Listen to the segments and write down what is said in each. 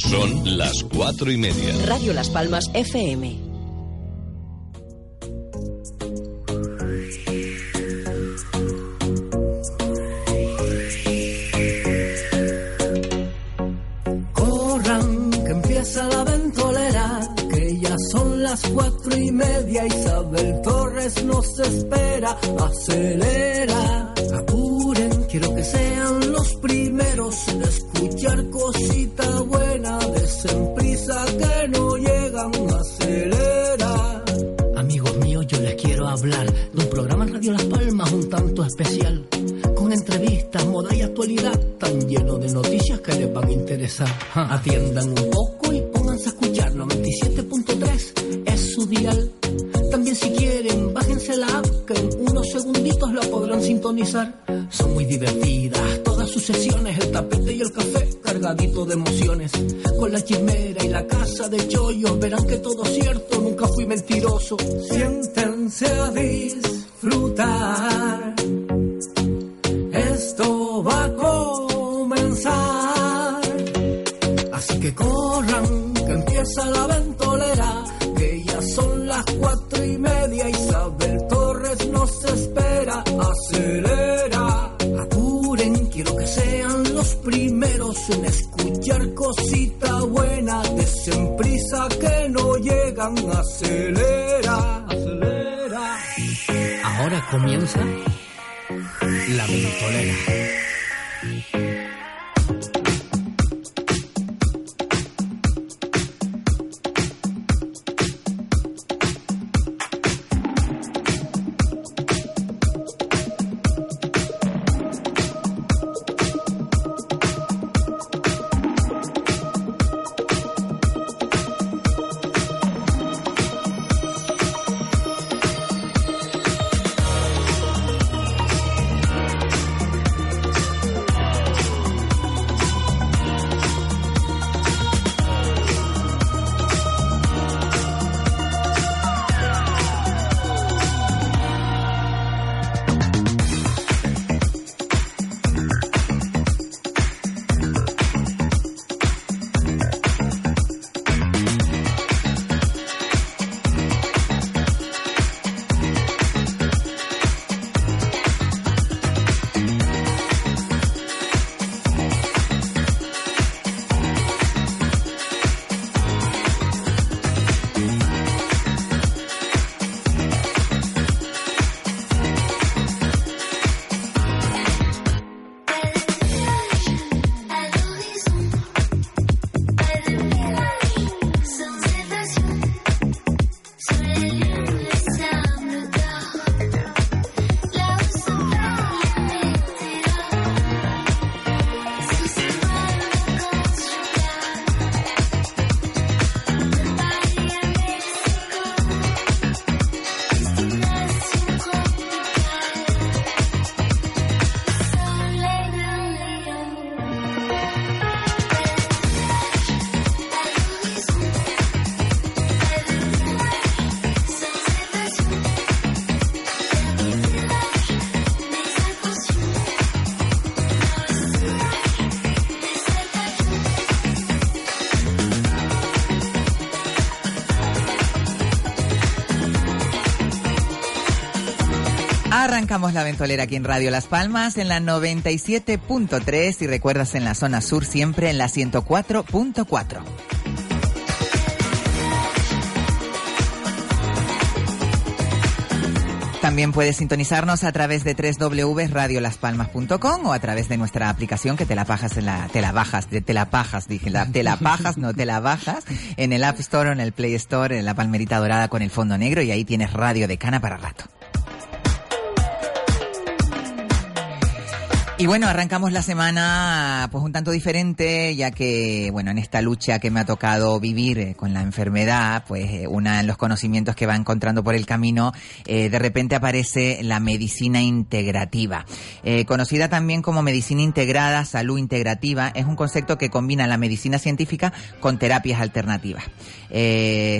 Son las cuatro y media. Radio Las Palmas FM. Corran, que empieza la ventolera, que ya son las cuatro y media. Isabel Torres nos espera, acelera, apuren, quiero que sean los primeros en Atiendan un poco y pónganse a escuchar 97.3 es su dial. También si quieren, bájense la app que en unos segunditos la podrán sintonizar. Son muy divertidas todas sus sesiones, el tapete y el café cargadito de emociones. Con la chimera y la casa de chollos verán que todo cierto, nunca fui mentiroso. Siéntense a disfrutar. La ventolera aquí en Radio Las Palmas en la 97.3 y recuerdas en la zona sur siempre en la 104.4. También puedes sintonizarnos a través de www.radiolaspalmas.com o a través de nuestra aplicación que te la bajas en la, te la bajas, te, la pajas, dije, la, te la bajas, no te la bajas, en el App Store o en el Play Store, en la palmerita dorada con el fondo negro y ahí tienes radio de cana para rato. Y bueno, arrancamos la semana pues un tanto diferente, ya que bueno, en esta lucha que me ha tocado vivir eh, con la enfermedad, pues eh, una de los conocimientos que va encontrando por el camino, eh, de repente aparece la medicina integrativa. Eh, conocida también como medicina integrada, salud integrativa, es un concepto que combina la medicina científica con terapias alternativas.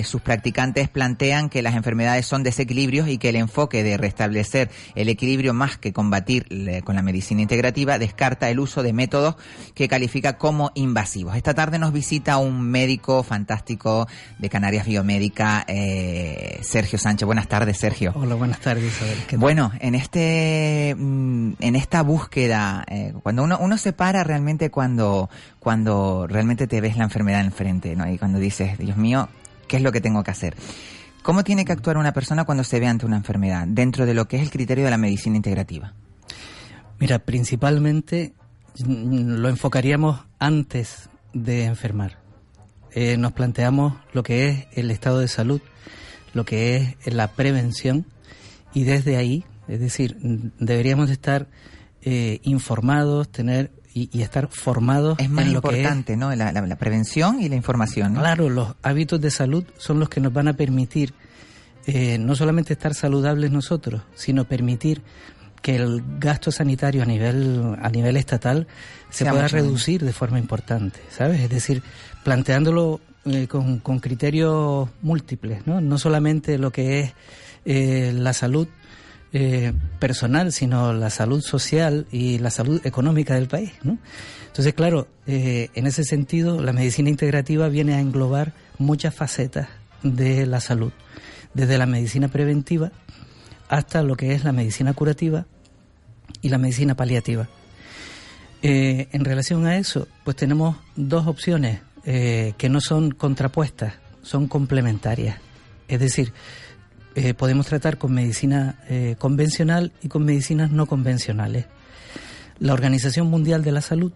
Sus practicantes plantean que las enfermedades son desequilibrios y que el enfoque de restablecer el equilibrio más que combatir con la medicina integrativa descarta el uso de métodos que califica como invasivos. Esta tarde nos visita un médico fantástico de Canarias Biomédica, eh, Sergio Sánchez. Buenas tardes, Sergio. Hola, buenas tardes, Isabel. Bueno, en este, mm, en esta búsqueda, eh, cuando uno, uno se para realmente cuando, cuando realmente te ves la enfermedad enfrente, ¿no? Y cuando dices, Dios mío, ¿qué es lo que tengo que hacer? ¿Cómo tiene que actuar una persona cuando se ve ante una enfermedad dentro de lo que es el criterio de la medicina integrativa? Mira, principalmente mm, lo enfocaríamos antes de enfermar. Eh, nos planteamos lo que es el estado de salud, lo que es la prevención y desde ahí, es decir, mm, deberíamos estar eh, informados, tener y, estar formados. Es más importante, ¿no? La, prevención y la información. Claro, los hábitos de salud son los que nos van a permitir eh, no solamente estar saludables nosotros, sino permitir que el gasto sanitario a nivel a nivel estatal se pueda reducir de forma importante, ¿sabes? Es decir, planteándolo eh, con, con, criterios múltiples, ¿no? No solamente lo que es eh, la salud eh, personal, sino la salud social y la salud económica del país. ¿no? Entonces, claro, en ese sentido, la medicina integrativa viene a englobar muchas facetas de la salud, desde la medicina preventiva hasta lo que es la medicina curativa y la medicina paliativa. Eh, en relación a eso, pues tenemos dos opciones que no son contrapuestas, son complementarias. Es decir, eh, podemos tratar con medicina eh, convencional y con medicinas no convencionales. La Organización Mundial de la Salud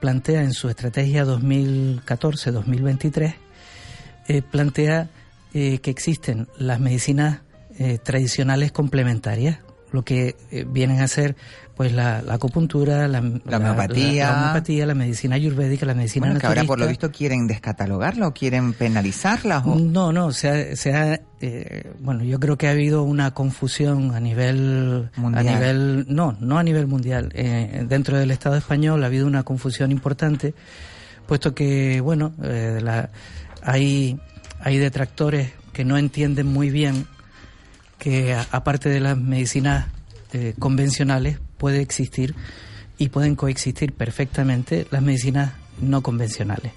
plantea en su estrategia 2014-2023, eh, plantea que existen las medicinas tradicionales complementarias, lo que vienen a ser pues la, acupuntura, la, la, homeopatía. la, medicina ayurvédica, la medicina bueno, que ahora por lo visto quieren descatalogarla o quieren penalizarla. No, no, se ha, eh, bueno, yo creo que ha habido una confusión a nivel mundial. a nivel no, no a nivel mundial. Eh, dentro del Estado español ha habido una confusión importante, puesto que bueno, eh, la, hay hay detractores que no entienden muy bien que aparte de las medicinas convencionales puede existir y pueden coexistir perfectamente las medicinas no convencionales.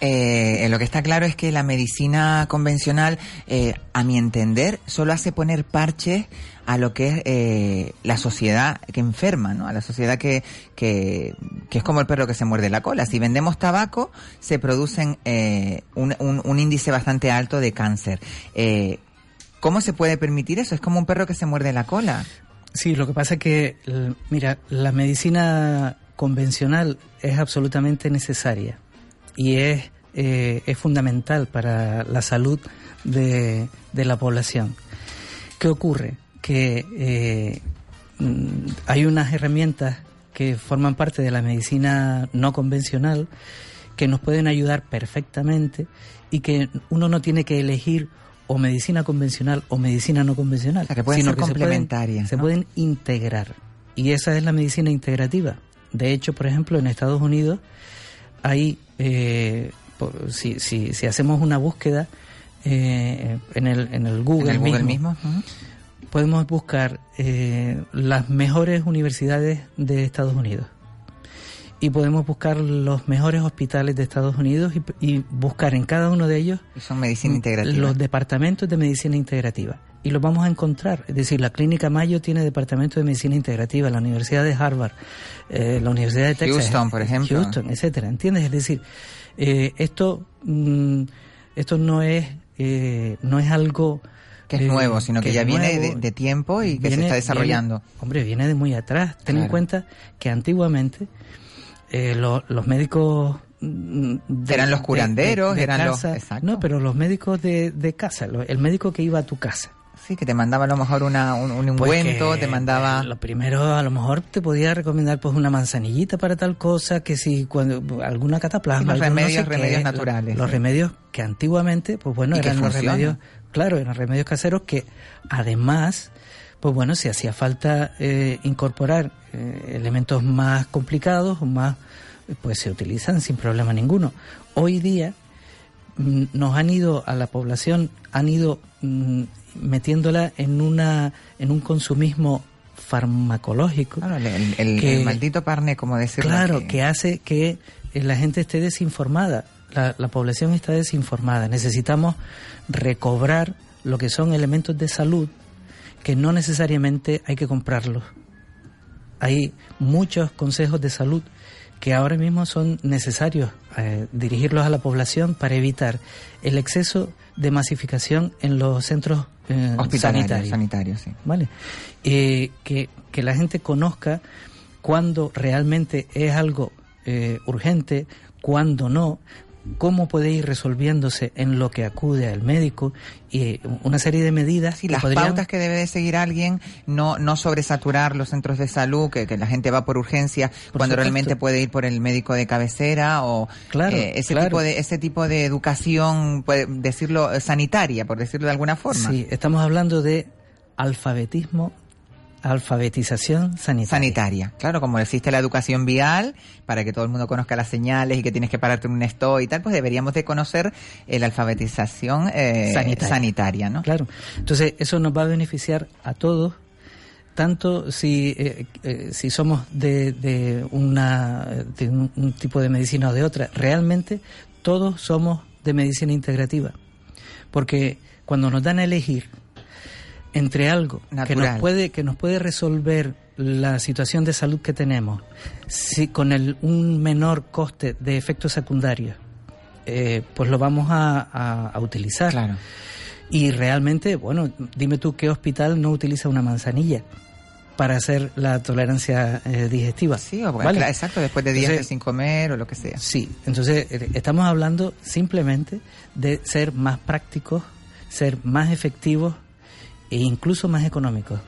Eh, lo que está claro es que la medicina convencional, eh, a mi entender, solo hace poner parches a lo que es eh, la sociedad que enferma, ¿no? A la sociedad que, que, que, es como el perro que se muerde la cola. Si vendemos tabaco, se producen eh, un, un, un, índice bastante alto de cáncer. Eh, ¿Cómo se puede permitir eso? Es como un perro que se muerde la cola. Sí, lo que pasa es que, mira, la medicina convencional es absolutamente necesaria y es, eh, es fundamental para la salud de, la población. ¿Qué ocurre? Que eh, mm, hay unas herramientas que forman parte de la medicina no convencional que nos pueden ayudar perfectamente y que uno no tiene que elegir o medicina convencional o medicina no convencional. que pueden ser complementarias. Se, pueden, integrar. Y esa es la medicina integrativa. De hecho, por ejemplo, en Estados Unidos hay, eh, si, si, si, hacemos una búsqueda eh, en, el, en el Google, mismo, podemos buscar eh, las mejores universidades de Estados Unidos y podemos buscar los mejores hospitales de Estados Unidos y, buscar en cada uno de ellos son medicina integrativa. los departamentos de medicina integrativa y los vamos a encontrar. Es decir, la Clínica Mayo tiene departamento de medicina integrativa, la Universidad de Harvard, eh, la Universidad de Texas, Houston, por ejemplo, Houston, etcétera. ¿Entiendes? Es decir, eh, esto mm, esto no es eh, no es algo que es nuevo, sino que, ya viene de, tiempo y que se está desarrollando. hombre, viene de muy atrás. Ten en cuenta que antiguamente eh, los médicos mm, eran los curanderos, eran los no, pero los médicos de, de casa, el médico que iba a tu casa. Sí, que te mandaba a lo mejor una, un, un pues ungüento, te mandaba... Lo primero, a lo mejor te podía recomendar pues una manzanillita para tal cosa, que si cuando alguna cataplasma... los remedios, remedios naturales. Los, remedios que antiguamente, pues bueno, eran los remedios... Claro, eran remedios caseros que además, pues bueno, si hacía falta eh, incorporar eh, elementos más complicados o más, pues se utilizan sin problema ninguno. Hoy día mm, nos han ido a la población, han ido mm, metiéndola en una en un consumismo farmacológico. el, maldito parne, como decirlo. Claro, que... hace que la gente esté desinformada. La, la población está desinformada. Necesitamos recobrar lo que son elementos de salud que no necesariamente hay que comprarlos. Hay muchos consejos de salud que ahora mismo son necesarios eh, dirigirlos a la población para evitar el exceso de masificación en los centros eh, sanitarios. sí. ¿Vale? Eh, que, que, la gente conozca cuándo realmente es algo urgente, cuándo no, cómo puede ir resolviéndose en lo que acude al médico y una serie de medidas. y las pautas que debe de seguir alguien, no, no sobresaturar los centros de salud, que, la gente va por urgencia cuando realmente puede ir por el médico de cabecera o claro, eh, ese tipo de ese tipo de educación, puede decirlo sanitaria, por decirlo de alguna forma. Sí, estamos hablando de alfabetismo Alfabetización sanitaria. Sanitaria, claro, como existe la educación vial, para que todo el mundo conozca las señales y que tienes que pararte en un stop y tal, pues deberíamos de conocer la alfabetización eh, sanitaria. ¿no? Claro, entonces eso nos va a beneficiar a todos, tanto si, eh, eh, si somos de, de, una, de un tipo de medicina o de otra, realmente todos somos de medicina integrativa, porque cuando nos dan a elegir entre algo que nos puede que nos puede resolver la situación de salud que tenemos si con el, un menor coste de efectos secundarios eh, pues lo vamos a, a, utilizar claro. y realmente bueno dime tú qué hospital no utiliza una manzanilla para hacer la tolerancia eh, digestiva. Sí, exacto, después de días sin comer o lo que sea. Sí, entonces eh, estamos hablando simplemente de ser más prácticos, ser más efectivos e incluso más económico.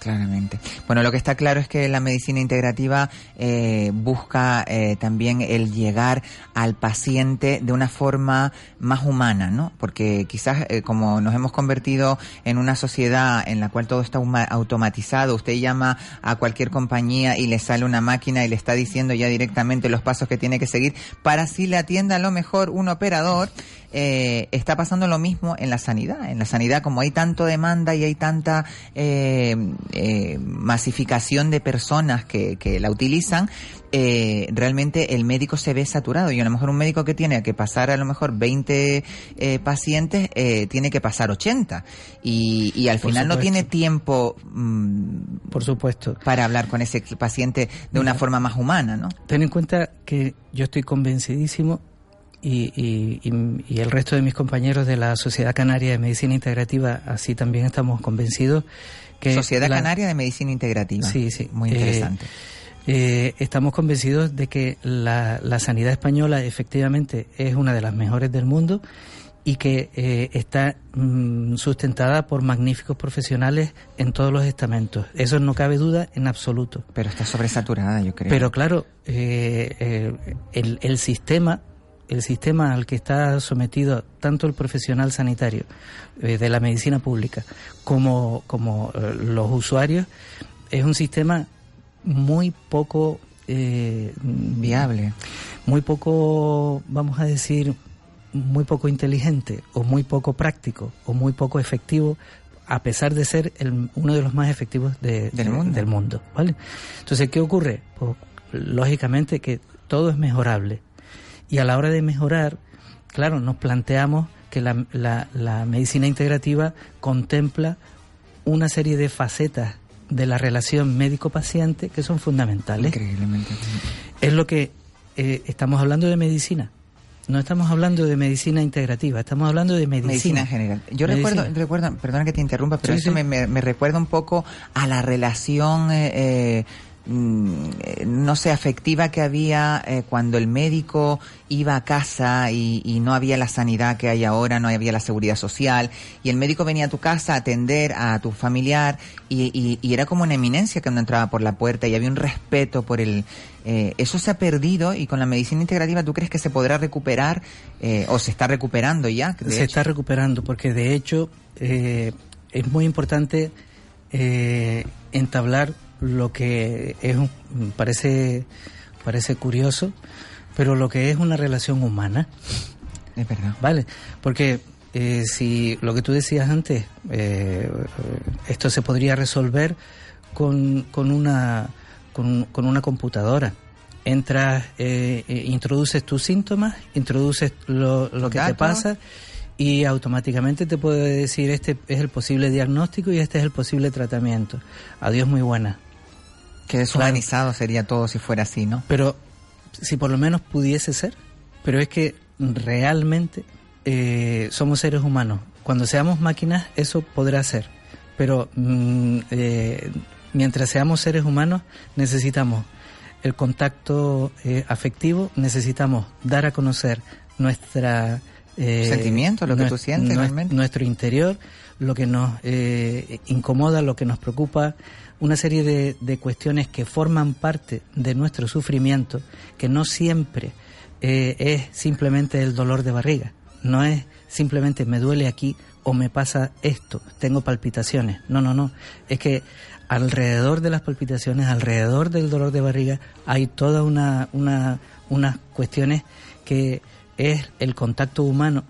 Claramente. Bueno, lo que está claro es que la medicina integrativa eh, busca eh, también el llegar al paciente de una forma más humana, ¿no? Porque quizás eh, como nos hemos convertido en una sociedad en la cual todo está automatizado, usted llama a cualquier compañía y le sale una máquina y le está diciendo ya directamente los pasos que tiene que seguir para si le atienda a lo mejor un operador eh, está pasando lo mismo en la sanidad. En la sanidad, como hay tanto demanda y hay tanta eh, eh, masificación de personas que, que la utilizan, eh, realmente el médico se ve saturado. Y a lo mejor un médico que tiene que pasar a lo mejor 20 eh, pacientes eh, tiene que pasar 80 y, y al final no tiene tiempo mm, por supuesto. para hablar con ese paciente de una forma más humana ¿no? ten en cuenta que yo estoy convencidísimo y, y, y, el resto de mis compañeros de la Sociedad Canaria de Medicina Integrativa, así también estamos convencidos que... Sociedad Canaria de Medicina Integrativa. Sí, sí. Muy interesante. Eh, estamos convencidos de que la, la, sanidad española efectivamente es una de las mejores del mundo y que eh, está mm, sustentada por magníficos profesionales en todos los estamentos. Eso no cabe duda en absoluto. Pero está sobresaturada, yo creo. Pero claro, eh, el, el sistema el sistema al que está sometido tanto el profesional sanitario eh, de la medicina pública como, como eh, los usuarios es un sistema muy poco eh, viable, muy poco, vamos a decir, muy poco inteligente o muy poco práctico o muy poco efectivo a pesar de ser el, uno de los más efectivos del, mundo. del mundo. ¿vale? Entonces, ¿qué ocurre? Pues, lógicamente que todo es mejorable y a la hora de mejorar, claro, nos planteamos que la, la, medicina integrativa contempla una serie de facetas de la relación médico-paciente que son fundamentales. Increíblemente. Es lo que eh, estamos hablando de medicina. No estamos hablando de medicina integrativa, estamos hablando de medicina. Medicina general. Yo recuerdo, recuerdo, perdona que te interrumpa, pero eso Me, me, recuerda un poco a la relación eh, eh no sé, afectiva que había eh, cuando el médico iba a casa y, no había la sanidad que hay ahora, no había la seguridad social, y el médico venía a tu casa a atender a tu familiar y, era como una eminencia cuando entraba por la puerta y había un respeto por el... Eh, eso se ha perdido y con la medicina integrativa tú crees que se podrá recuperar eh, o se está recuperando ya? Se está recuperando porque de hecho es muy importante entablar lo que es parece parece curioso, pero lo que es una relación humana. Es verdad. Vale, porque eh, si lo que tú decías antes, eh, esto se podría resolver con, con una, con, con una computadora entras, eh, eh, introduces tus síntomas, introduces lo, lo que te pasa y automáticamente te puede decir este es el posible diagnóstico y este es el posible tratamiento. Adiós, muy buena. Qué deshumanizado sería todo si fuera así, ¿no? Pero si por lo menos pudiese ser, pero es que realmente eh, somos seres humanos. Cuando seamos máquinas, eso podrá ser. Pero mm, eh, mientras seamos seres humanos, necesitamos el contacto eh, afectivo, necesitamos dar a conocer nuestra eh, sentimiento, lo que tú sientes realmente. Nuestro interior, lo que nos eh, incomoda, lo que nos preocupa, una serie de, de, cuestiones que forman parte de nuestro sufrimiento, que no siempre eh, es simplemente el dolor de barriga, no es simplemente me duele aquí o me pasa esto, tengo palpitaciones. No, no, no. Es que alrededor de las palpitaciones, alrededor del dolor de barriga, hay toda una, una unas cuestiones que es el contacto humano.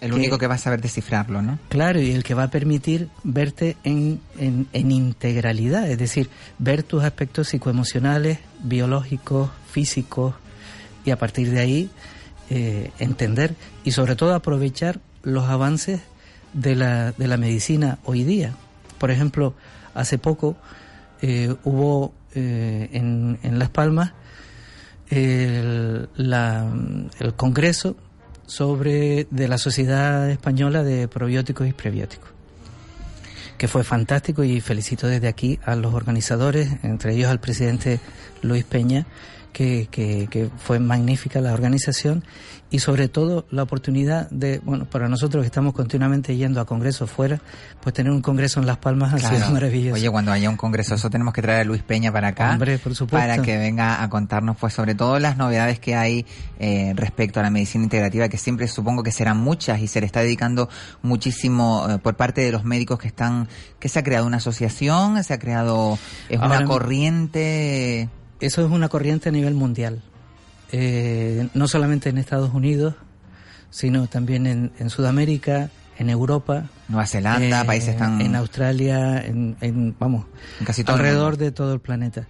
El único que va a saber descifrarlo, ¿no? Claro, y el que va a permitir verte en, en, integralidad, es decir, ver tus aspectos psicoemocionales, biológicos, físicos, y a partir de ahí eh, entender y sobre todo aprovechar los avances de la, de la medicina hoy día. Por ejemplo, hace poco eh, hubo eh, en, en, Las Palmas el, el Congreso sobre de la Sociedad Española de Probióticos y Prebióticos que fue fantástico y felicito desde aquí a los organizadores, entre ellos al presidente Luis Peña, que, que, fue magnífica la organización y sobre todo la oportunidad de, bueno, para nosotros que estamos continuamente yendo a congresos fuera, pues tener un congreso en Las Palmas ha sido maravilloso. Oye, cuando haya un congreso, eso tenemos que traer a Luis Peña para acá. Hombre, por supuesto. Para que venga a contarnos, pues, sobre todo las novedades que hay eh, respecto a la medicina integrativa, que siempre supongo que serán muchas y se le está dedicando muchísimo eh, por parte de los médicos que están, que se ha creado una asociación, se ha creado, es una corriente eso es una corriente a nivel mundial, eh, no solamente en Estados Unidos, sino también en, Sudamérica, en Europa, Nueva Zelanda, eh, países tan en Australia, en, vamos, casi alrededor de todo el planeta,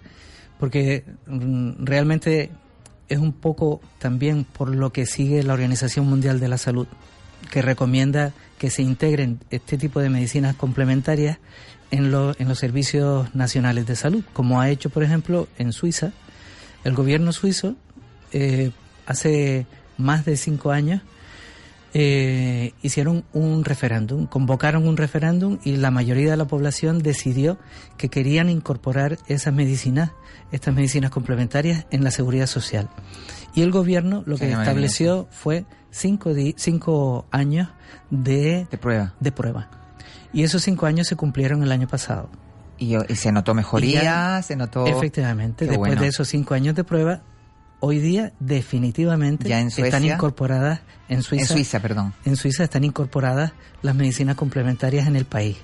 porque mm, realmente es un poco también por lo que sigue la Organización Mundial de la Salud, que recomienda que se integren este tipo de medicinas complementarias en, en los servicios nacionales de salud, como ha hecho, por ejemplo, en Suiza. El gobierno suizo eh, hace más de cinco años eh, hicieron un referéndum, convocaron un referéndum y la mayoría de la población decidió que querían incorporar esas medicinas, estas medicinas complementarias en la seguridad social. Y el gobierno lo que estableció fue cinco, cinco años de, de prueba. De prueba. Y esos cinco años se cumplieron el año pasado. Y, se notó mejoría, se notó... Efectivamente, después de esos cinco años de prueba, hoy día definitivamente ya en están incorporadas en Suiza. En Suiza, perdón. En Suiza están incorporadas las medicinas complementarias en el país,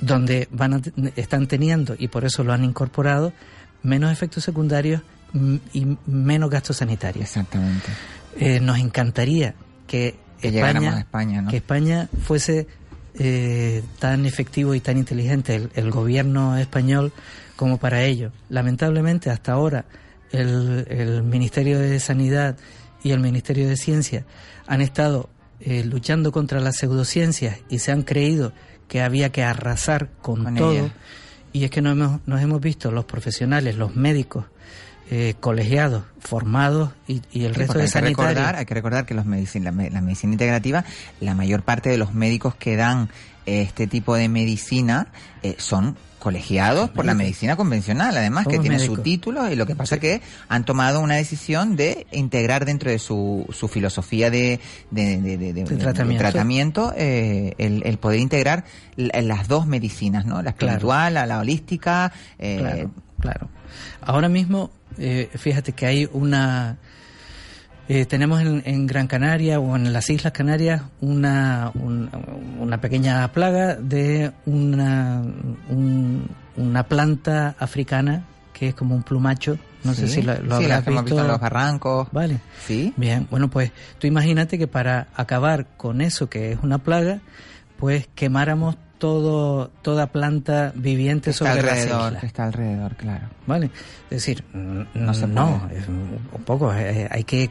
donde van están teniendo, y por eso lo han incorporado, menos efectos secundarios y menos gastos sanitarios. Exactamente. Eh, nos encantaría que, España, España que España fuese eh, tan efectivo y tan inteligente el, gobierno español como para ello. Lamentablemente, hasta ahora, el, Ministerio de Sanidad y el Ministerio de Ciencia han estado eh, luchando contra las pseudociencias y se han creído que había que arrasar con, todo. Y es que nos hemos, nos hemos visto los profesionales, los médicos, eh, colegiados, formados y, el resto de hay recordar, hay que recordar que los medicina, la, medicina integrativa, la mayor parte de los médicos que dan este tipo de medicina eh, son colegiados por la medicina convencional, además que tiene su título y lo que pasa es que han tomado una decisión de integrar dentro de su, su filosofía de, de, tratamiento, eh, el, poder integrar las dos medicinas, ¿no? La espiritual, la, holística. claro, claro. Ahora mismo eh, fíjate que hay una... Eh, tenemos en, Gran Canaria o en las Islas Canarias una, una pequeña plaga de una, una planta africana que es como un plumacho. No sé si lo, lo sí, habrás visto. en los barrancos. Vale. Sí. Bien, bueno, pues tú imagínate que para acabar con eso que es una plaga, pues quemáramos todo, toda planta viviente está sobre alrededor, la isla. que está alrededor, claro. ¿Vale? Es decir, no, se no es un poco, eh, hay que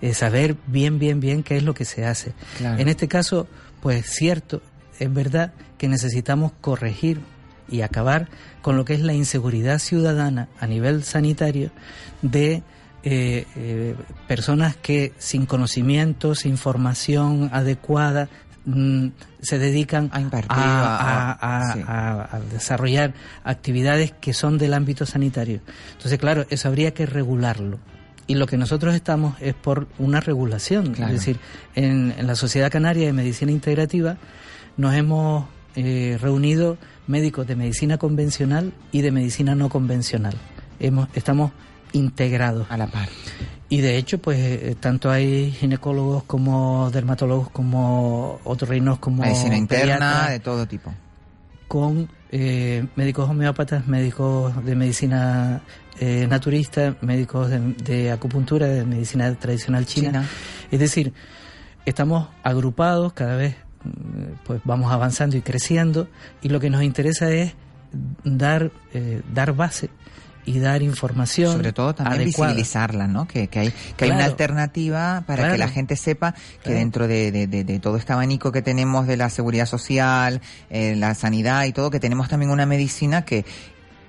eh, saber bien, bien, bien qué es lo que se hace. Claro. En este caso, pues cierto, es verdad que necesitamos corregir y acabar con lo que es la inseguridad ciudadana a nivel sanitario de eh, eh, personas que sin conocimiento, sin formación adecuada, mm, se dedican A impartir, a- sí. desarrollar actividades que son del ámbito sanitario. Entonces, claro, eso habría que regularlo. Y lo que nosotros estamos es por una regulación. Claro. Es decir, en, en la Sociedad Canaria de Medicina Integrativa nos hemos eh, reunido médicos de medicina convencional y de medicina no convencional. Hemos, estamos integrados. A la par. Y de hecho, pues eh, tanto hay ginecólogos como dermatólogos, como otorrinos, como Medicina interna, de todo tipo. con eh, médicos homeópatas, médicos de medicina eh, naturista, médicos de, de acupuntura, de medicina tradicional china. China. Es decir, estamos agrupados, cada vez mm, pues vamos avanzando y creciendo y lo que nos interesa es dar, eh, dar base y dar información. Sobre todo también adecuada. visibilizarla, ¿no? Que, que hay, que hay una alternativa para Claro. que la gente sepa que Claro. dentro de, de- de- de todo este abanico que tenemos de la seguridad social, eh, la sanidad y todo, que tenemos también una medicina que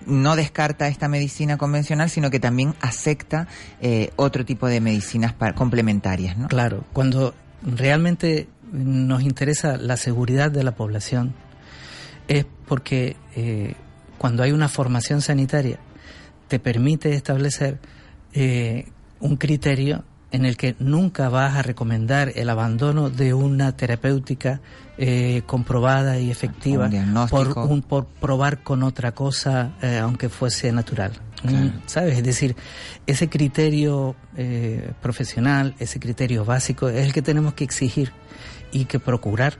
no descarta esta medicina convencional, sino que también acepta eh, otro tipo de medicinas para- complementarias, ¿no? Claro, cuando realmente nos interesa la seguridad de la población es porque eh, cuando hay una formación sanitaria te permite establecer eh, un criterio en el que nunca vas a recomendar el abandono de una terapéutica eh, comprobada y efectiva Un por, un, por probar con otra cosa, eh, aunque fuese natural. Mm, ¿Sabes? Es decir, ese criterio eh, profesional, ese criterio básico, es el que tenemos que exigir y que procurar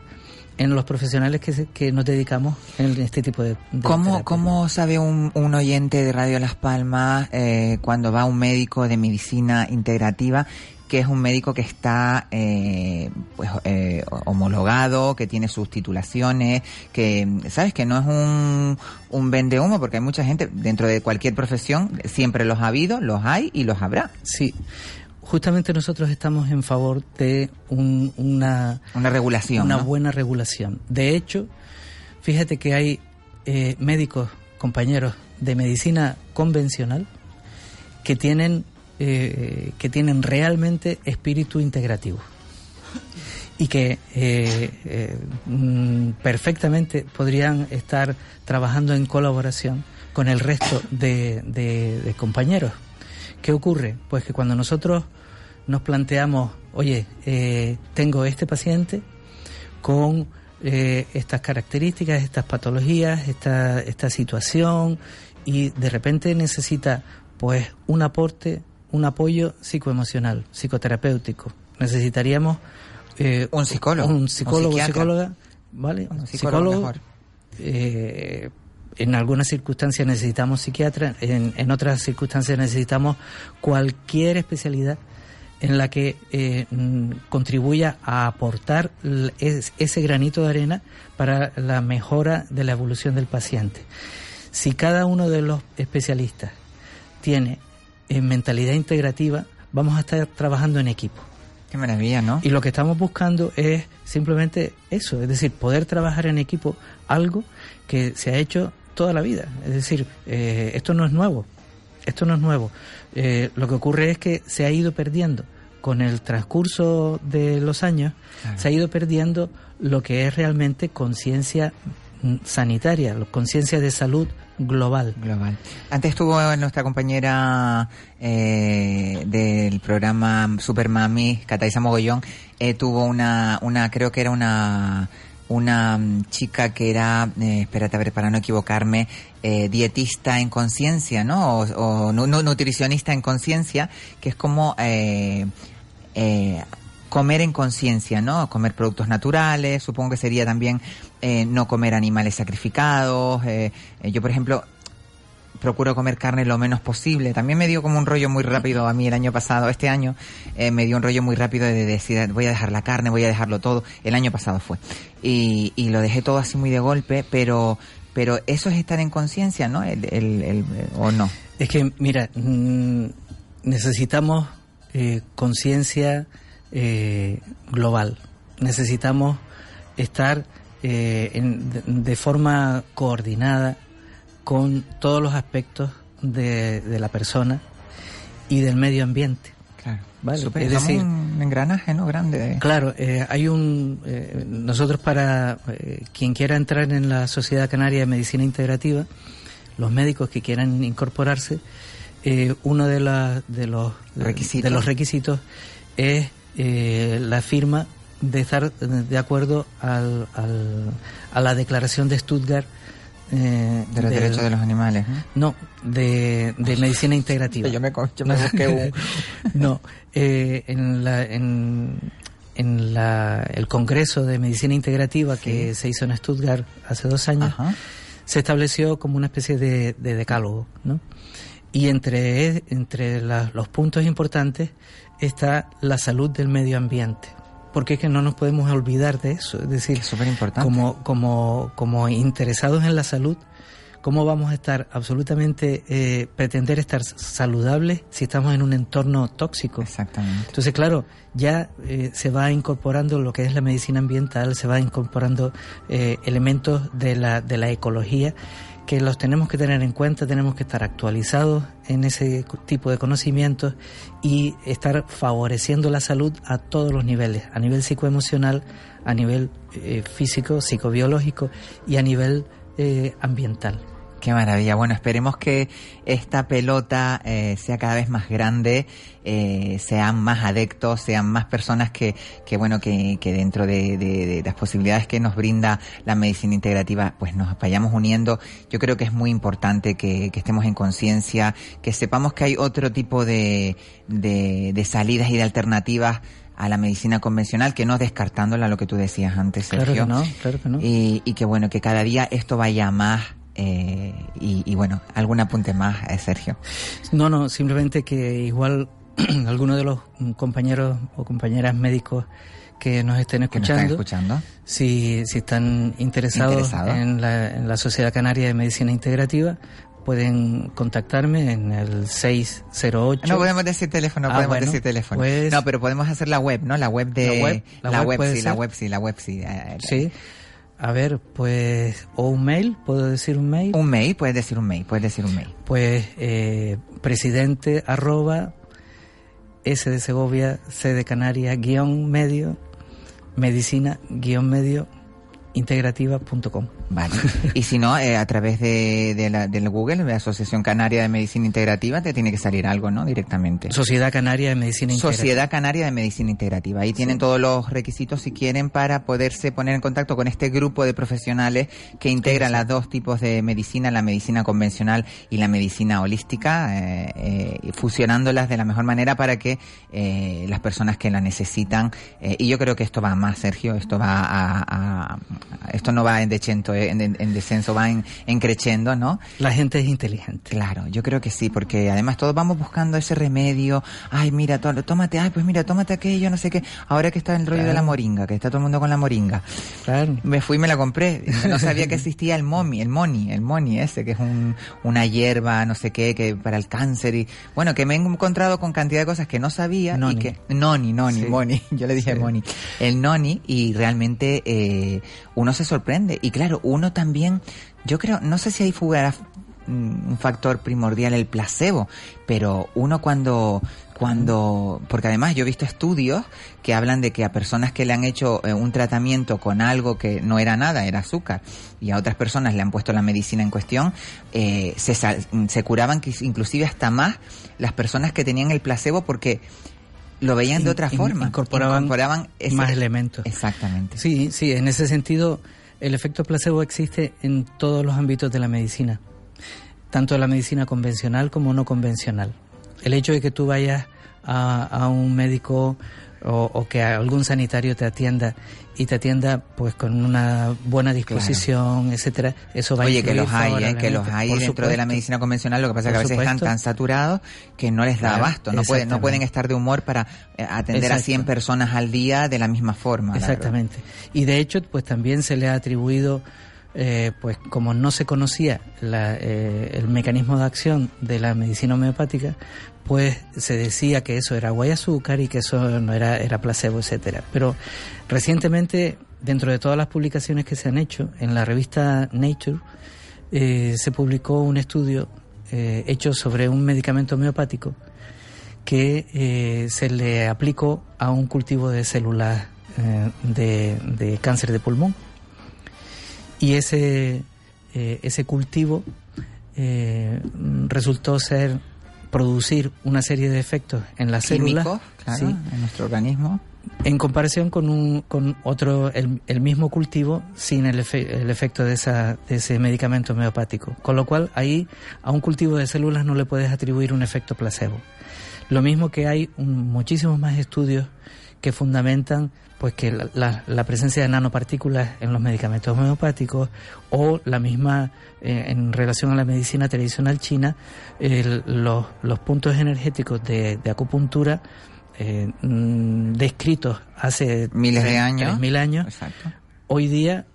en los profesionales que, se- que nos dedicamos en este tipo de, de ¿Cómo, terapia. ¿Cómo sabe un, un oyente de Radio Las Palmas eh, cuando va a un médico de medicina integrativa que es un médico que está eh, pues eh, homologado, que tiene sus titulaciones, que sabes que no es un, un vende humo porque hay mucha gente dentro de cualquier profesión siempre los ha habido, los hay y los habrá. Sí, justamente nosotros estamos en favor de un- una, Una regulación. una ¿no? buena regulación. De hecho, fíjate que hay eh, médicos, compañeros de medicina convencional que tienen, eh, que tienen realmente espíritu integrativo y que eh, eh, mm, perfectamente podrían estar trabajando en colaboración con el resto de, de- de compañeros. ¿Qué ocurre? Pues que cuando nosotros nos planteamos, oye, eh, tengo este paciente con eh, estas características, estas patologías, esta, esta situación y de repente necesita pues un aporte, un apoyo psicoemocional, psicoterapéutico. Necesitaríamos eh, Un psicólogo, un un psicólogo, psiquiatra. psicóloga, ¿vale? Bueno, psicólogo mejor. eh, en algunas circunstancias necesitamos psiquiatra, en, en otras circunstancias necesitamos cualquier especialidad en la que eh, contribuya a aportar es- ese granito de arena para la mejora de la evolución del paciente. Si cada uno de los especialistas tiene eh, mentalidad integrativa, vamos a estar trabajando en equipo. Qué maravilla, ¿no? Y lo que estamos buscando es simplemente eso, es decir, poder trabajar en equipo, algo que se ha hecho toda la vida. Es decir, eh, esto no es nuevo, esto no es nuevo. Eh, lo que ocurre es que se ha ido perdiendo con el transcurso de los años, Claro. se ha ido perdiendo lo que es realmente conciencia mm, sanitaria, conciencia de salud global. Global. Antes estuvo nuestra compañera eh, del programa Super Mami, Cataiza Mogollón, eh, tuvo una, una, creo que era una, una mm, chica que era, eh, espérate a ver, para no equivocarme, eh, dietista en conciencia, ¿no? O, o nu- nu- nutricionista en conciencia, que es como, eh, eh, comer en conciencia, ¿no? Comer productos naturales, supongo que sería también eh, no comer animales sacrificados. yo, por ejemplo, procuro comer carne lo menos posible. También me dio como un rollo muy rápido a mí el año pasado, este año, eh, me dio un rollo muy rápido de decir, voy a dejar la carne, voy a dejarlo todo. El año pasado fue. Y, lo dejé todo así muy de golpe, pero, pero eso es estar en conciencia, ¿no? El, o no. Es que, mira, mm, necesitamos eh, conciencia eh, global. Necesitamos estar eh, en- de forma coordinada con todos los aspectos de, de la persona y del medio ambiente. Claro. Vale, es decir- un engranaje, ¿no? Grande. de- Claro, eh, hay un. eh, nosotros, para eh, quien quiera entrar en la Sociedad Canaria de Medicina Integrativa, los médicos que quieran incorporarse, uno de, la- de, los, Requisitos. de los requisitos es la firma de estar de acuerdo al, al- a la declaración de Stuttgart. Eh, De los del- derechos de los animales. ¿no? No, de, de medicina integrativa. Yo me, yo me busqué un... no, eh, en, la, en, en la, el Congreso de Medicina Integrativa que se hizo en Stuttgart hace dos años, Ajá. se estableció como una especie de, de decálogo, ¿no? Y entre, entre la- los puntos importantes está la salud del medio ambiente. Porque es que no nos podemos olvidar de eso. Es decir, Es súper importante. como, como, como interesados en la salud, ¿cómo vamos a estar absolutamente, eh, pretender estar saludables si estamos en un entorno tóxico? Exactamente. Entonces, claro, ya eh, se va incorporando lo que es la medicina ambiental, se va incorporando eh, elementos de la, de la ecología que los tenemos que tener en cuenta, tenemos que estar actualizados en ese tipo de conocimientos y estar favoreciendo la salud a todos los niveles, a nivel psicoemocional, a nivel eh, físico, psicobiológico y a nivel eh, ambiental. Qué maravilla. Bueno, esperemos que esta pelota eh, sea cada vez más grande, eh, sean más adeptos, sean más personas que, que bueno, que, que dentro de, de- de las posibilidades que nos brinda la medicina integrativa, pues nos vayamos uniendo. Yo creo que es muy importante que, que estemos en conciencia, que sepamos que hay otro tipo de, de, de salidas y de alternativas a la medicina convencional, que no descartándola lo que tú decías antes, Claro Sergio. que no, claro que no. Y, y que bueno, que cada día esto vaya más. Eh, y, y bueno, algún apunte más, eh, Sergio. No, no, simplemente que igual algunos de los compañeros o compañeras médicos que nos estén nos escuchando, están escuchando. si, si están interesados. En, la, en la Sociedad Canaria de Medicina Integrativa, pueden contactarme en el 608. No podemos decir teléfono, Ah, podemos bueno, decir teléfono. pues- no, pero podemos hacer la web, ¿no? La web de... La web, la web puede sí, la web sí, la web sí. eh, Sí. A ver, pues, o un mail, ¿puedo decir un mail? Un mail, puedes decir un mail, puedes decir un mail. Pues, eh, presidente arroba S de Segovia, C de Canarias, guion medio, medicina, guion medio, integrativa.com. Vale. y si no, eh, a través de, de la, del Google, de la Asociación Canaria de Medicina Integrativa, te tiene que salir algo, ¿no? Directamente. Sociedad Canaria de Medicina Integrativa. Sociedad Canaria de Medicina Integrativa. Ahí tienen todos los requisitos si quieren para poderse poner en contacto con este grupo de profesionales que integran las dos tipos de medicina, la medicina convencional y la medicina holística, eh, eh, fusionándolas de la mejor manera para que eh, las personas que la necesitan, y yo creo que esto va más, Sergio, esto va a, a- esto no va en decento, en, en- en descenso, va en, en creciendo, ¿no? La gente es inteligente. Claro, yo creo que sí, porque además todos vamos buscando ese remedio. Ay, mira, tó- tómate, ay, pues mira, tómate aquello, no sé qué. Ahora que está el rollo de la moringa, que está todo el mundo con la moringa. Claro. Me fui y me la compré. No sabía que existía el momi, el moni, el moni ese, que es un, una hierba, no sé qué, que para el cáncer y, bueno, que me he encontrado con cantidad de cosas que no sabía Noni. y que, noni, noni, Sí. moni, yo le dije Sí. moni. El noni y realmente, eh, uno se sorprende. Y claro, uno también, yo creo, no sé si ahí fuera mm, un factor primordial el placebo, pero uno cuando cuando porque además yo he visto estudios que hablan de que a personas que le han hecho eh, un tratamiento con algo que no era nada, era azúcar, y a otras personas le han puesto la medicina en cuestión, eh, se, se curaban inclusive hasta más las personas que tenían el placebo porque lo veían de otra in- forma, incorporaban ese- más elementos. Exactamente. Sí, sí, en ese sentido, el efecto placebo existe en todos los ámbitos de la medicina, tanto la medicina convencional como no convencional. El hecho de que tú vayas a, a un médico o, que algún sanitario te atienda y te atienda pues con una buena disposición, etcétera, eso va Oye, a que los hay, ¿eh? que los hay dentro de la medicina convencional, lo que pasa es que a veces están tan saturados que no les da abasto, no pueden, no pueden estar de humor para eh, atender a 100 personas al día de la misma forma. Exactamente. Y de hecho, pues también se le ha atribuido eh, pues como no se conocía eh, el mecanismo de acción de la medicina homeopática, pues se decía que eso era agua y azúcar y que eso no era, era placebo, etcétera. Pero recientemente, dentro de todas las publicaciones que se han hecho, en la revista Nature eh, se publicó un estudio hecho sobre un medicamento homeopático que se le aplicó a un cultivo de células de cáncer de pulmón y ese, eh, ese cultivo eh, resultó ser producir una serie de efectos en las células en nuestro organismo. en comparación con un con otro el, el mismo cultivo sin el, el efecto de, esa, de ese medicamento homeopático. Con lo cual ahí a un cultivo de células no le puedes atribuir un efecto placebo. Lo mismo que hay muchísimos más estudios que fundamentan pues que la, la, presencia de nanopartículas en los medicamentos homeopáticos o la misma eh, en relación a la medicina tradicional china, los, los, puntos energéticos de, de acupuntura eh, mm, descritos hace miles de años, mil años, hoy día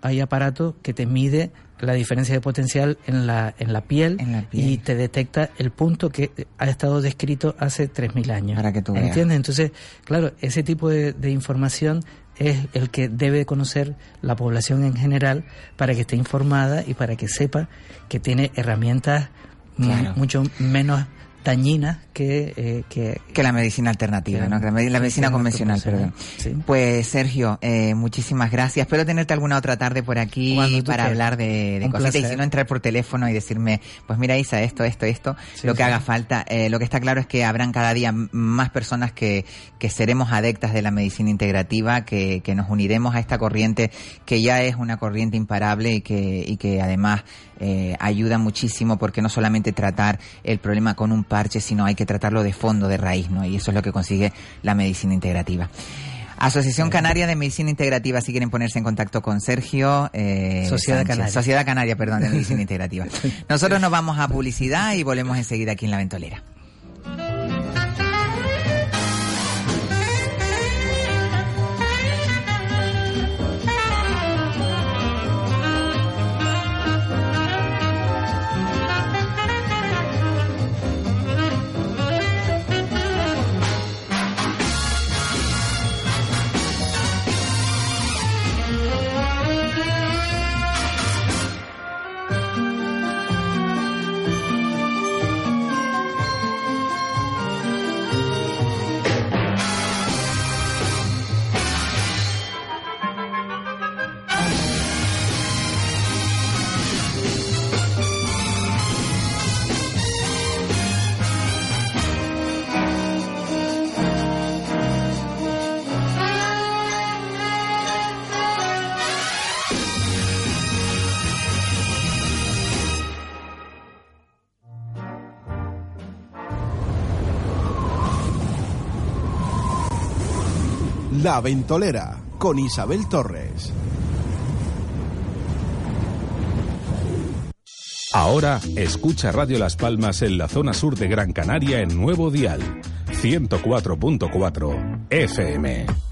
hay aparatos que te mide la diferencia de potencial en la, en la, piel, y te detecta el punto que ha estado descrito hace 3.000 años. Para que tú ¿Entiendes? Entonces, claro, ese tipo de, de información es el que debe conocer la población en general para que esté informada y para que sepa que tiene herramientas mucho menos dañinas que, eh, que, que... la medicina alternativa, ¿no? la, medicina convencional, perdón. Pues Sergio, eh, muchísimas gracias. Espero tenerte alguna otra tarde por aquí para hablar de, de cositas y si no entrar por teléfono y decirme, pues mira Isa, esto, esto, esto, lo que haga falta. Eh, lo que está claro es que habrán cada día más personas que, que seremos adeptas de la medicina integrativa, que, que nos uniremos a esta corriente que ya es una corriente imparable y que, y que además eh, ayuda muchísimo porque no solamente tratar el problema con un parche, sino hay que tratarlo de fondo, de raíz, ¿no? Y eso es lo que consigue la medicina integrativa. Asociación Canaria de Medicina Integrativa, si quieren ponerse en contacto con Sergio. Eh, Sociedad Canaria. Sociedad Canaria, perdón, de Medicina Integrativa. Nosotros nos vamos a publicidad y volvemos enseguida aquí en La Ventolera. La Ventolera con Isabel Torres. Ahora escucha Radio Las Palmas en la zona sur de Gran Canaria en Nuevo Dial 104.4 FM.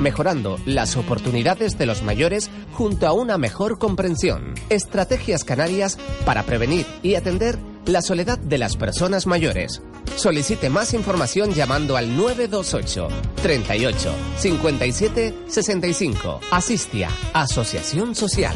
mejorando las oportunidades de los mayores junto a una mejor comprensión. Estrategias canarias para prevenir y atender la soledad de las personas mayores. Solicite más información llamando al 928 38 57 65. Asistia, Asociación Social.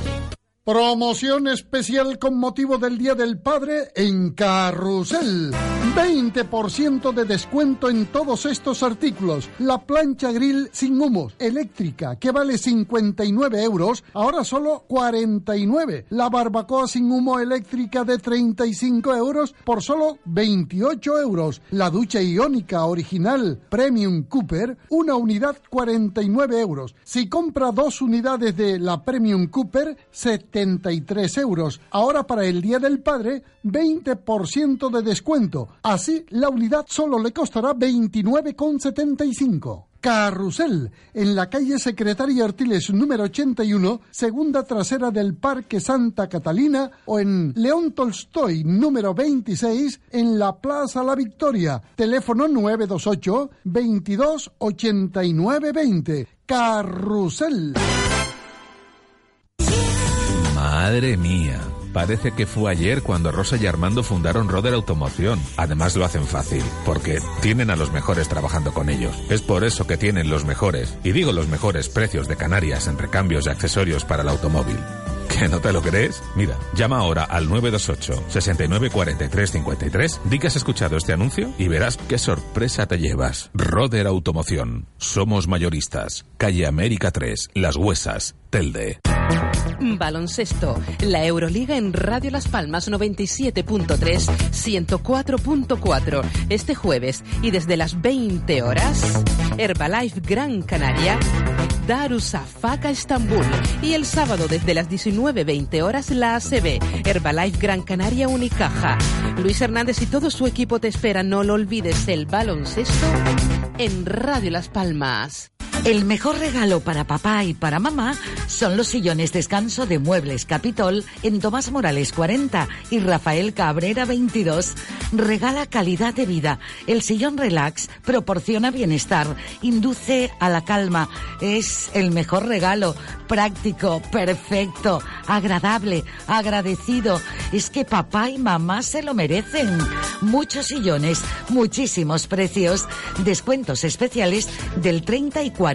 Promoción especial con motivo del Día del Padre en Carrusel. 20% de descuento en todos estos artículos. La plancha grill sin humos, eléctrica, que vale 59 euros, ahora solo 49. La barbacoa sin humo eléctrica de 35 euros por solo 28 euros. La ducha iónica original Premium Cooper, una unidad 49 euros. Si compra dos unidades de la Premium Cooper, 73 euros. Ahora para el Día del Padre, 20% de descuento. Así, la unidad solo le costará 29,75. Carrusel, en la calle Secretaria Artiles número 81, segunda trasera del Parque Santa Catalina, o en León Tolstoy número 26, en la Plaza La Victoria. Teléfono 928 22 89 20. Carrusel. Madre mía. Parece que fue ayer cuando Rosa y Armando fundaron Roder Automoción. Además lo hacen fácil, porque tienen a los mejores trabajando con ellos. Es por eso que tienen los mejores, y digo los mejores precios de Canarias en recambios y accesorios para el automóvil. ¿Que no te lo crees? Mira, llama ahora al 928 69 43 53, di que has escuchado este anuncio y verás qué sorpresa te llevas. Roder Automoción. Somos mayoristas. Calle América 3, Las Huesas, Baloncesto. La Euroliga en Radio Las Palmas 97.3, 104.4. Este jueves y desde las 20 horas, Herbalife Gran Canaria, Darusafaka Estambul. Y el sábado desde las 19.20 horas, la ACB, Herbalife Gran Canaria Unicaja. Luis Hernández y todo su equipo te esperan. No lo olvides, el baloncesto en Radio Las Palmas. El mejor regalo para papá y para mamá son los sillones descanso de Muebles Capitol en Tomás Morales 40 y Rafael Cabrera 22. Regala calidad de vida. El sillón relax proporciona bienestar, induce a la calma. Es el mejor regalo. Práctico, perfecto, agradable, agradecido. Es que papá y mamá se lo merecen. Muchos sillones, muchísimos precios, descuentos especiales del 30 y 40%.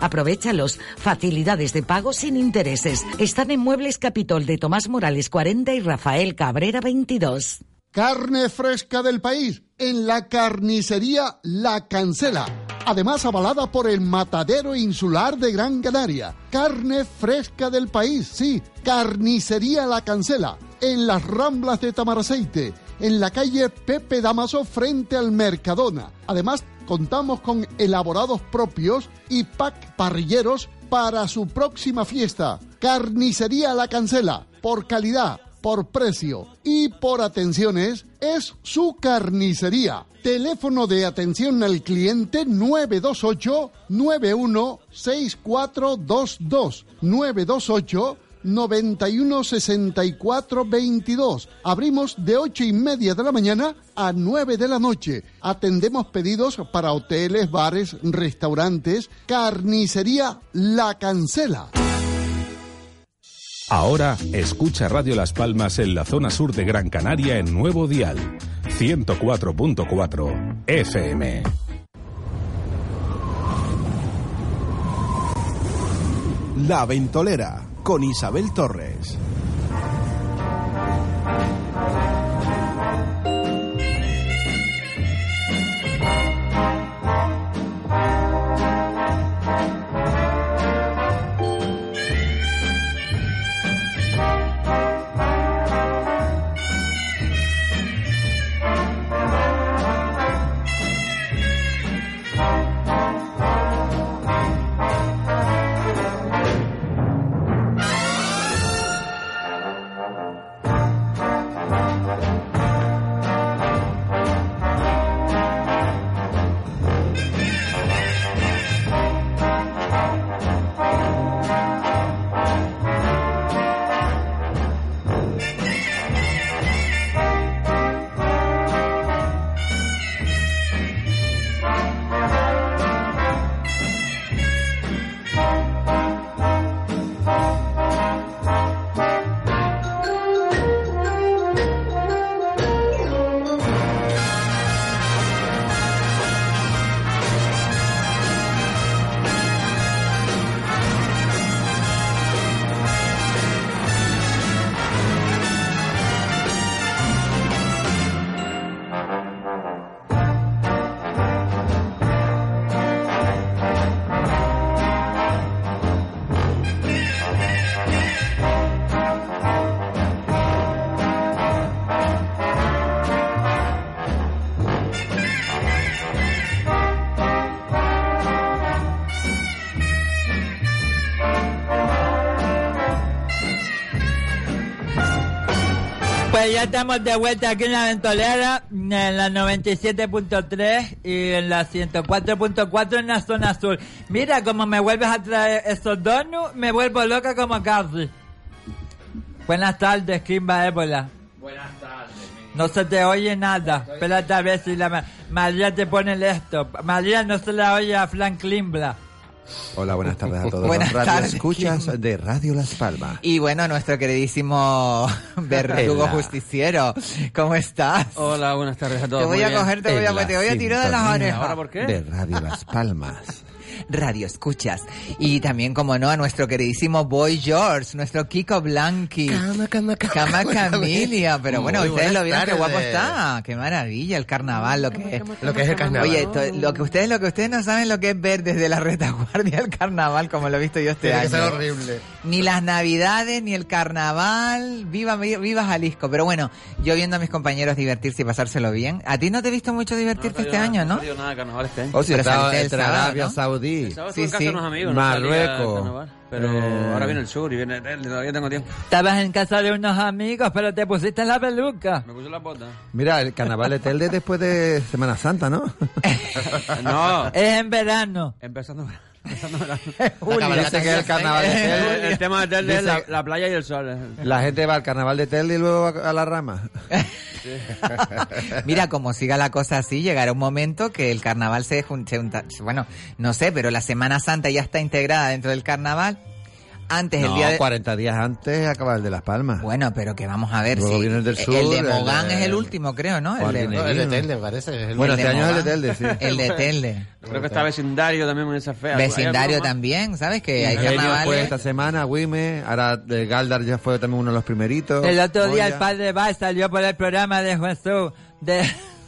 Aprovechalos. Facilidades de pago sin intereses. Están en Muebles Capitol de Tomás Morales 40 y Rafael Cabrera 22. Carne fresca del país en la carnicería La Cancela. Además avalada por el Matadero Insular de Gran Canaria. Carne fresca del país, sí. Carnicería La Cancela. En las Ramblas de Tamaraceite. En la calle Pepe Damaso frente al Mercadona. Además contamos con elaborados propios y pack parrilleros para su próxima fiesta. Carnicería La Cancela. Por calidad por precio y por atenciones es su carnicería. Teléfono de atención al cliente 928 916422 928 91 64 22. Abrimos de ocho y media de la mañana a 9 de la noche. Atendemos pedidos para hoteles, bares, restaurantes. Carnicería La Cancela. Ahora escucha Radio Las Palmas en la zona sur de Gran Canaria en Nuevo Dial 104.4 FM. La Ventolera con Isabel Torres. Estamos de vuelta aquí en la ventolera, en la 97.3 y en la 104.4 en la zona sur. Mira, como me vuelves a traer esos donuts, me vuelvo loca como casi. Buenas tardes, Kimba Ébola. Buenas tardes. No se te oye nada. Espérate a ver si la Ma- María te pone el esto. María no se la oye a Frank Klimbla. Hola, buenas tardes a todos Buenas los tardes, radioescuchas de Radio Las Palmas. Y bueno, nuestro queridísimo verdugo justiciero, ¿cómo estás? Hola, buenas tardes a todos. Te voy a coger, te voy a, te voy a tirar de las orejas. ¿Ahora por qué? De Radio Las Palmas. Radio escuchas. Y también, como no, a nuestro queridísimo Boy George, nuestro Kiko Blanqui. Cama, cama, cama. Cama Camilia, pero bueno, Muy ustedes lo vieron, qué guapo tardes. está, qué maravilla el carnaval, lo que es. Lo que es el carnaval. Oye, to- lo que ustedes, lo que ustedes no saben lo que es ver desde la retaguardia el carnaval, como lo he visto yo este Tiene que año. ser horrible. Ni las navidades, ni el carnaval, viva, viva Jalisco. Pero bueno, yo viendo a mis compañeros divertirse y pasárselo bien. A ti no te he visto mucho divertirte este año, No ¿no? nada de carnaval este año. O si Arabia ¿no? Saudí. El sábado sí, estuve en casa sí. de unos amigos. no Marruecos. carnaval, Pero Eh. ahora viene el sur y viene el todavía tengo tiempo. Estabas en casa de unos amigos, pero te pusiste la peluca. Me puse la bota. Mira, el carnaval de Telde después de Semana Santa, ¿no? No, Es en verano. empezando, cabalgata que el carnaval de El, Telde... el tema de Telde es la, la playa y el sol. La gente va al carnaval de Telde y luego a a la rama. Mira, como siga la cosa así, llegará un momento que el carnaval se junta- bueno, no sé, pero la Semana Santa ya está integrada dentro del carnaval. Antes el día de... 40 días antes acaba el de Las Palmas. Bueno, pero que vamos a ver Luego si viene el del el sur, de el Mogán de- es el último, creo, ¿no? El de, No, el de Telde, parece. es el Bueno, este año es el de Mogán. Telde, sí. el de Telde. Creo que está vecindario también en esa fea. Vecindario también, ¿sabes? Que hay Ingenio fue esta semana, Wime, ahora de Galdar ya fue también uno de los primeritos. El otro día el padre Val salió por el programa de Jesús, de,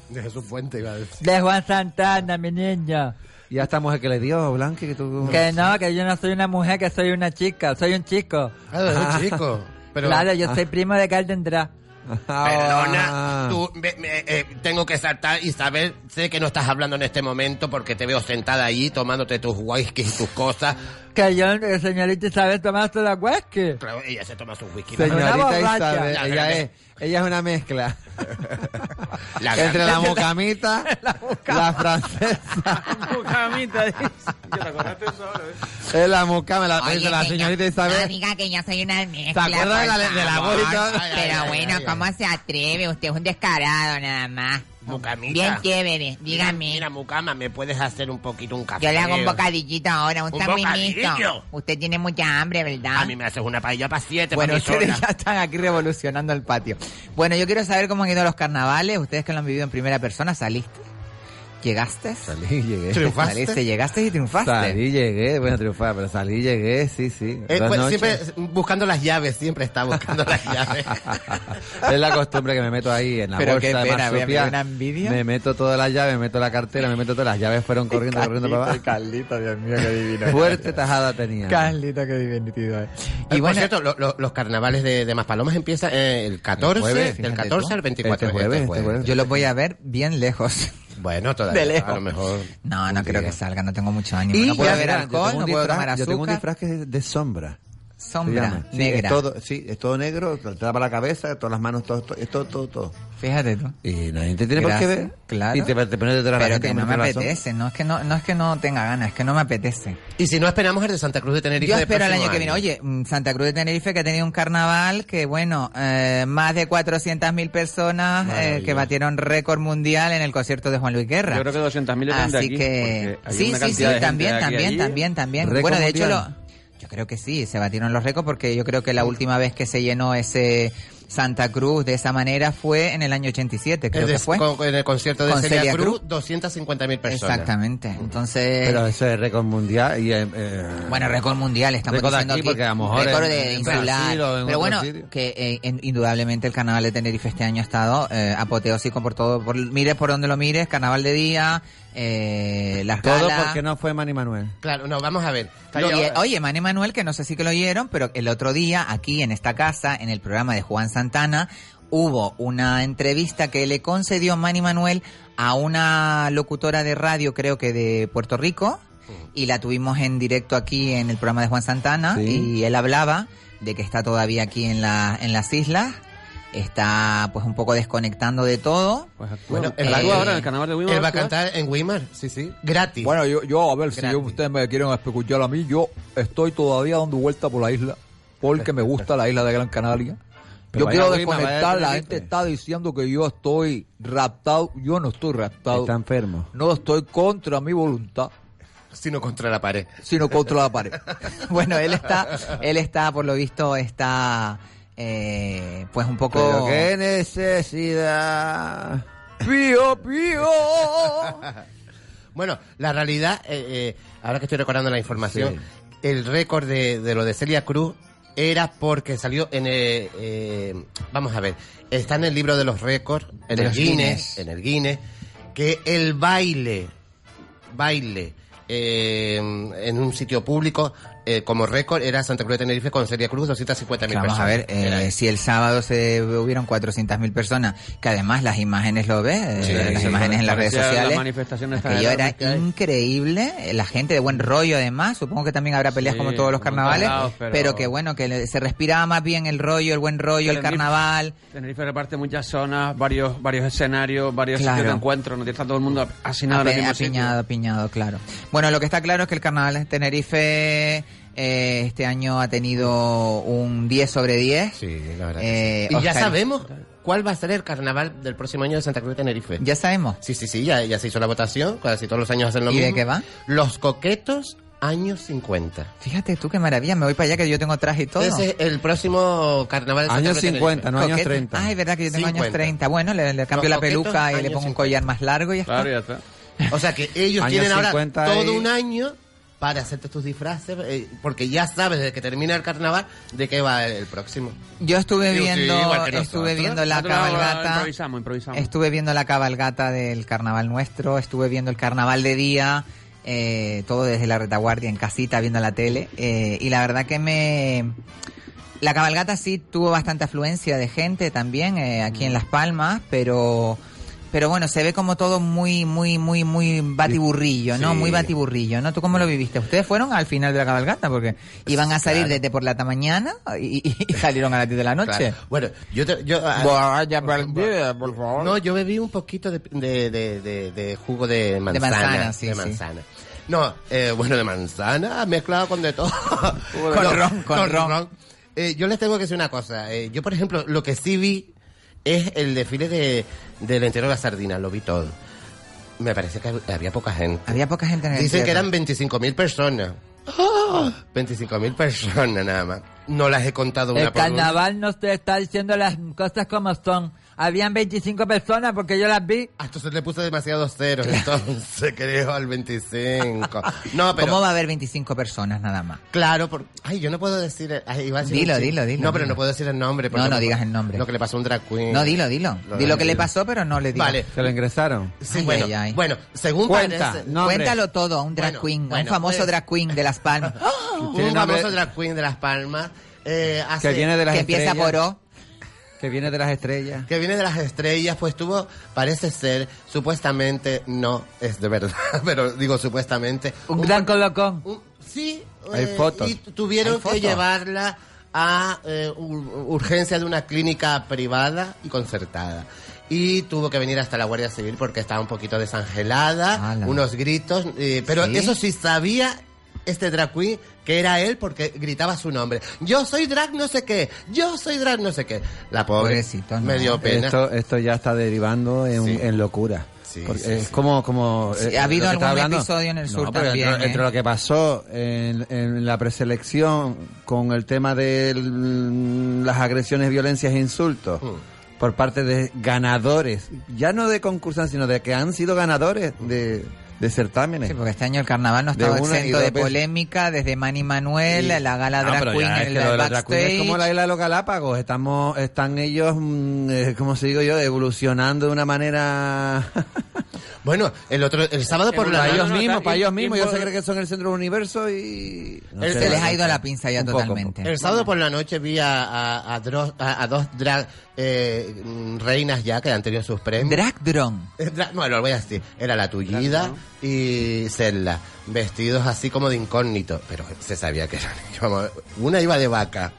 De Jesús Fuente, iba a decir. de Juan Santana, mi niño. Ya esta mujer que le dio, Blanqui, que tú... Que no, que yo no soy una mujer, que soy una chica, soy un chico. Ah, es un chico. Pero, claro, yo soy primo de. Perdona, Ah. tú, me- me- eh, tengo que saltar y saber, sé que no estás hablando en este momento porque te veo sentada ahí tomándote tus whisky y tus cosas. Que yo, eh, señorita Isabel, tomaste la whisky. Claro, ella se toma sus whisky. Señorita. Isabel, Ya, ella es, ella es una mezcla. La Entre la mocamita, la francesa. Mucamita, dice. Yo te acordaste de eso ahora, ¿ves? Es la mucama, la, Oye, la señorita yo- Isabel. No diga que yo soy una mezcla. ¿Se acuerda de la- de la favor? voz y todo? Ay, Pero ay, bueno, ay, ¿cómo se atreve? Usted es un descarado nada más. Mucamita. Bien chévere, Mira, dígame. Mira, Mucama, ¿me puedes hacer un poquito un café? Yo le hago un bocadillito ahora, un ¿Un bocadillo? Usted tiene mucha hambre, ¿verdad? A mí me haces una paella para siete, Bueno, para ustedes sola. ya están aquí revolucionando el patio. Bueno, yo quiero saber cómo han ido los carnavales. Ustedes que lo han vivido en primera persona, ¿saliste? ¿Llegaste? Salí, llegué. ¿Triunfaste? Saliste, llegaste y triunfaste. Salí, llegué, bueno, triunfar, pero salí, llegué, sí, sí. Eh, pues, siempre buscando las llaves, siempre está buscando las llaves. es la costumbre que me meto ahí en la Pero bolsa qué de pena, me- me una envidia. Me meto todas las llaves, me meto la cartera, me meto todas las llaves, fueron corriendo, corriendo para abajo. Carlito, Dios mío, qué divino. Fuerte tajada tenía. Carlito, qué divertido. eh. Y por cierto, lo- lo- los carnavales de, de Maspalomas empiezan eh, el 14, El jueves, del fíjate 14 tú. al 24 Este jueves, este jueves. yo los voy a ver bien lejos. Bueno, todavía, De lejos. a lo mejor. No, no creo día. que salga, no tengo mucho ánimo. Y no puedo ya, ver mira, yo alcohol, tengo no un puedo disfraz- tomar Yo tengo un azúcar. disfraz que es de sombra. Sombra. Sí, negra. es todo, sí, es todo negro, te tapa la cabeza, todas las manos, todo, todo, es todo, todo, todo. Fíjate tú. Y nadie te tiene por qué ver. claro. Y te, te pones detrás de la Pero que no me apetece, no es que no, no es que no tenga ganas, es que no me apetece. Y si no esperamos el de Santa Cruz de Tenerife Yo del espero el año que viene. Oye, mm, Santa Cruz de Tenerife que ha tenido un carnaval que, bueno, eh, más de 400.000 personas eh, que batieron récord mundial en el concierto de Juan Luis Guerra. Yo creo que 200.000 depende de Así aquí. que hay sí, una sí, sí, de también, también, también, también. Bueno, de hecho lo, yo creo que sí, se batieron los récords porque yo creo que la última vez que se llenó ese Santa Cruz de esa manera fue en el año 87, creo El que fue. con- en el concierto de Con Celia, Celia Cruz, Cruz. 250.000 personas. Exactamente. Entonces, Pero eso es récord mundial y... eh, eh, Bueno, récord mundial, estamos Récord diciendo aquí, aquí, porque a lo mejor récord en- de en insular. Brasil o en Pero bueno, sitio. que eh, en- indudablemente el carnaval de Tenerife este año ha estado eh, apoteósico por todo, por, mires por donde lo mires, carnaval de día, eh, las Todo galas. porque no fue Manny Manuel. Claro, no, vamos a ver. Y, oye, Mane Manuel, que no sé si que lo oyeron, pero el otro día, aquí en esta casa, en el programa de Juan Santana, hubo una entrevista que le concedió Manny Manuel a una locutora de radio, creo que de Puerto Rico, y la tuvimos en directo aquí en el programa de Juan Santana, Sí. y él hablaba de que está todavía aquí en, la, en las islas, está pues un poco desconectando de todo. Bueno, Eh, él, va- ahora en el carnaval de Weimar, él va a cantar en Weimar, sí, sí, gratis. Bueno, yo, yo a ver si ustedes me quieren escuchar a mí, yo estoy todavía dando vuelta por la isla porque me gusta la isla de Gran Canaria. Pero yo quiero Weimar, desconectar, la gente está diciendo que yo estoy raptado, yo no estoy raptado. Está enfermo. No estoy contra mi voluntad, Sino contra la pared. sino contra la pared. Bueno, él está, él está, por lo visto, está, eh, pues un poco. Pero qué necesidad. Pío, pío. Bueno, la realidad, eh, eh, ahora que estoy recordando la información, Sí. el récord de, de lo de Celia Cruz era porque salió en el, eh, vamos a ver, está en el libro de los récords, en De el Guinness, Guinness. en el Guinness, que el baile, baile, eh, en un sitio público, eh, como récord, era Santa Cruz de Tenerife con Celia Cruz, 250 mil Vamos personas. a ver, eh, si el sábado se hubieron 400.000 personas, que además las imágenes lo ves, eh, Sí, las sí, imágenes en las redes sociales. tan Aquello era increíble, eh, la gente de buen rollo además, supongo que también habrá peleas Sí, como todos los carnavales, lados, pero... pero- que bueno, que se respiraba más bien el rollo, el buen rollo, el carnaval. Tenerife reparte muchas zonas, varios varios escenarios, varios Claro. sitios de encuentro, no está todo el mundo sitio. apiñado, apiñado, claro. Bueno, lo que está claro es que el carnaval de Tenerife eh, este año ha tenido un 10 sobre 10. Sí, la verdad. Eh, y ya sabemos cuál va a ser el carnaval del próximo año de Santa Cruz de Tenerife. Ya sabemos. Sí, sí, sí, ya, ya se hizo la votación, casi todos los años hacen lo ¿Y mismo. de qué va? Los coquetos años 50. Fíjate tú qué maravilla, me voy para allá que yo tengo traje y todo. Ese es el próximo carnaval de Santa Años Cruz de 50, Tenerife. no años Coquete. 30. Ah, es verdad que yo tengo años 50. 30. Bueno, le, le cambio Los la peluca coquetos, y le pongo un 50. collar más largo y ya Claro, está. ya está. O sea que ellos tienen ahora 50 todo y- un año para hacerte tus disfraces, eh, porque ya sabes desde que termina el carnaval de qué va el, el próximo. Yo estuve Sí, sí, viendo, estuve nosotros. viendo la Nosotros cabalgata. Improvisamos, improvisamos. Estuve viendo la cabalgata del carnaval nuestro, estuve viendo el carnaval de día, eh, todo desde la retaguardia en casita viendo la tele, eh, y la verdad que me... La cabalgata sí tuvo bastante afluencia de gente también eh, aquí en Las Palmas, pero... Pero bueno, se ve como todo muy, muy, muy, muy batiburrillo, ¿no? Sí. Muy batiburrillo, ¿no? ¿Tú cómo lo viviste? ¿Ustedes fueron al final de la cabalgata? Porque iban a salir Claro. desde por la mañana y, y- y salieron a las 10 de la noche. Claro. Bueno, yo... Te, yo ah, Vaya, perdida, por favor. no, yo bebí un poquito de, de, de, de- de jugo de manzana. manzana, sí, de sí. manzana. No, eh, bueno, de manzana mezclado con de todo. Con No, ron, con ron. Eh, yo les tengo que decir una cosa. eh, yo, por ejemplo, lo que sí vi es el desfile de, del entierro de la sardina. Lo vi todo. Me parece que había poca gente. Había poca gente en el Dicen que eran 25.000 personas. 25.000 personas nada más. No las he contado una El por una. carnaval no te está diciendo las cosas como son. Habían 25 personas porque yo las vi. Ah, entonces le puse demasiados ceros, entonces creo al 25. No, pero... ¿Cómo va a haber 25 personas nada más? Claro, por... ay, yo no puedo decir... ay, iba a decir Dilo, un dilo, dilo, No, pero dilo. no puedo decir el nombre. porque No, no digas el nombre. Lo que le pasó a un drag queen. No, dilo, dilo. Lo Dilo que le pasó, pero no le digas. Vale. ¿Se lo ingresaron? Sí, Ay, bueno, ay, ay. bueno, según Cuenta, parece... Cuéntalo todo a un drag Bueno, queen, a un bueno, famoso pues- drag queen de Las Palmas. Un famoso drag queen de Las Palmas. eh, hace- Que viene de las que empieza por O. Que viene de las estrellas. que viene de las estrellas, pues tuvo, parece ser, supuestamente, no es de verdad, pero digo supuestamente. Un gran colocón. un- sí, Hay eh, fotos. y tuvieron Hay que fotos. llevarla a eh, ur- urgencia de una clínica privada y concertada. Y tuvo que venir hasta la Guardia Civil porque estaba un poquito desangelada, Ala. unos gritos, eh, pero ¿Sí? eso sí sabía este drag queen que era él porque gritaba su nombre. Yo soy drag no sé qué, yo soy drag no sé qué. La pobre Pobrecito, ¿no? me dio pena. Esto, esto ya está derivando en, Sí. en locura. Sí, es sí. como... como Sí, eh, ha habido algún hablando. episodio en el sur No, también, Entre, ¿eh? entre lo que pasó en, en la preselección con el tema de las agresiones, violencias e insultos Mm. por parte de ganadores, ya no de concursantes, sino de que han sido ganadores de, de certámenes. Sí, porque este año el carnaval no y exento de polémica, desde Manny Manuel, Sí. la gala No, drag queen el los drag queen es como la isla de los Galápagos. Estamos, están ellos, mm, eh, como se digo yo, evolucionando de una manera. Bueno, el otro, el sábado por la para ellos mismos, para ellos mismos. Ellos se creen que son el centro del universo y. no El- sé, Se les ha ido la pinza ya poco, totalmente. El sábado por la noche vi a, a, a dro- a- a dos drag eh, reinas ya que han tenido sus premios. Drag drone. Eh, dra- Bueno, lo voy a decir. Era la Tullida y Zelda. Vestidos así como de incógnito. Pero se sabía que eran. vamos, Una iba de vaca.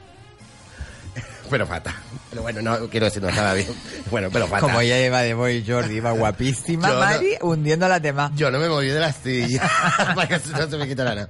pero fatal. Pero bueno, no quiero decir, no estaba bien. Bueno, pero fatal. Como ella iba de Boy Jordi, iba guapísima, Yo no- Mari, hundiendo las demás. Yo no me moví de la silla para que no se me quitara nada.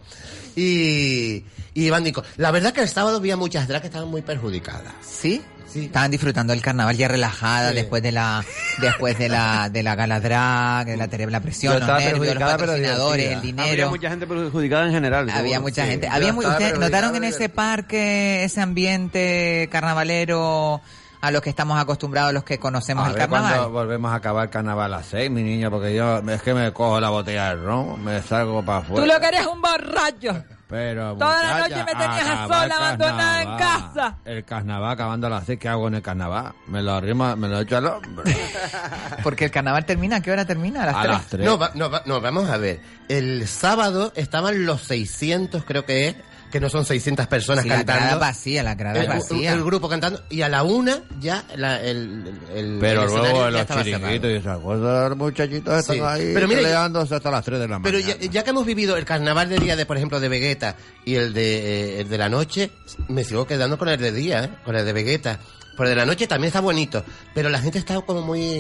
Y, y Iván dijo, la verdad que el sábado había muchas drag que estaban muy perjudicadas. ¿Sí? Estaban disfrutando del carnaval ya relajada Sí. después de la después de la de la gala drag, de la terrible presión, los nervios, los pero patrocinadores, el dinero. Había mucha gente perjudicada en general. Había seguro. mucha Sí. gente. Había muy, ¿Ustedes notaron en ese parque ese ambiente carnavalero a los que estamos acostumbrados, los que conocemos A el ver carnaval? cuando volvemos a acabar el carnaval a las seis, mi niña, porque yo es que me cojo la botella de ron, me salgo para afuera. Tú lo que eres un borracho. Pero, Toda la muchacha, noche me tenías sola, abandonada en casa. El carnaval acabando a las seis, ¿qué hago en el carnaval? Me lo arrima, me lo echo al hombre. Porque el carnaval termina, ¿a qué hora termina? A las A tres. las tres. No, va- no, va- no, vamos a ver. El sábado estaban los 600, creo que es, que no son 600 personas Sí, la cantando. grada vacía, la grada el, vacía. el grupo cantando. Y a la una ya la- el, el- el- Pero el luego los chiringuitos y esas cosas, los muchachitos están ahí Pero peleándose hasta las tres de la mañana. Pero ya, ya que hemos vivido el carnaval de día de, por ejemplo, de Vegeta y el de, eh, el de la noche, me sigo quedando con el de día, ¿eh? con el de Vegeta. Por el de la noche también está bonito, pero la gente está como muy,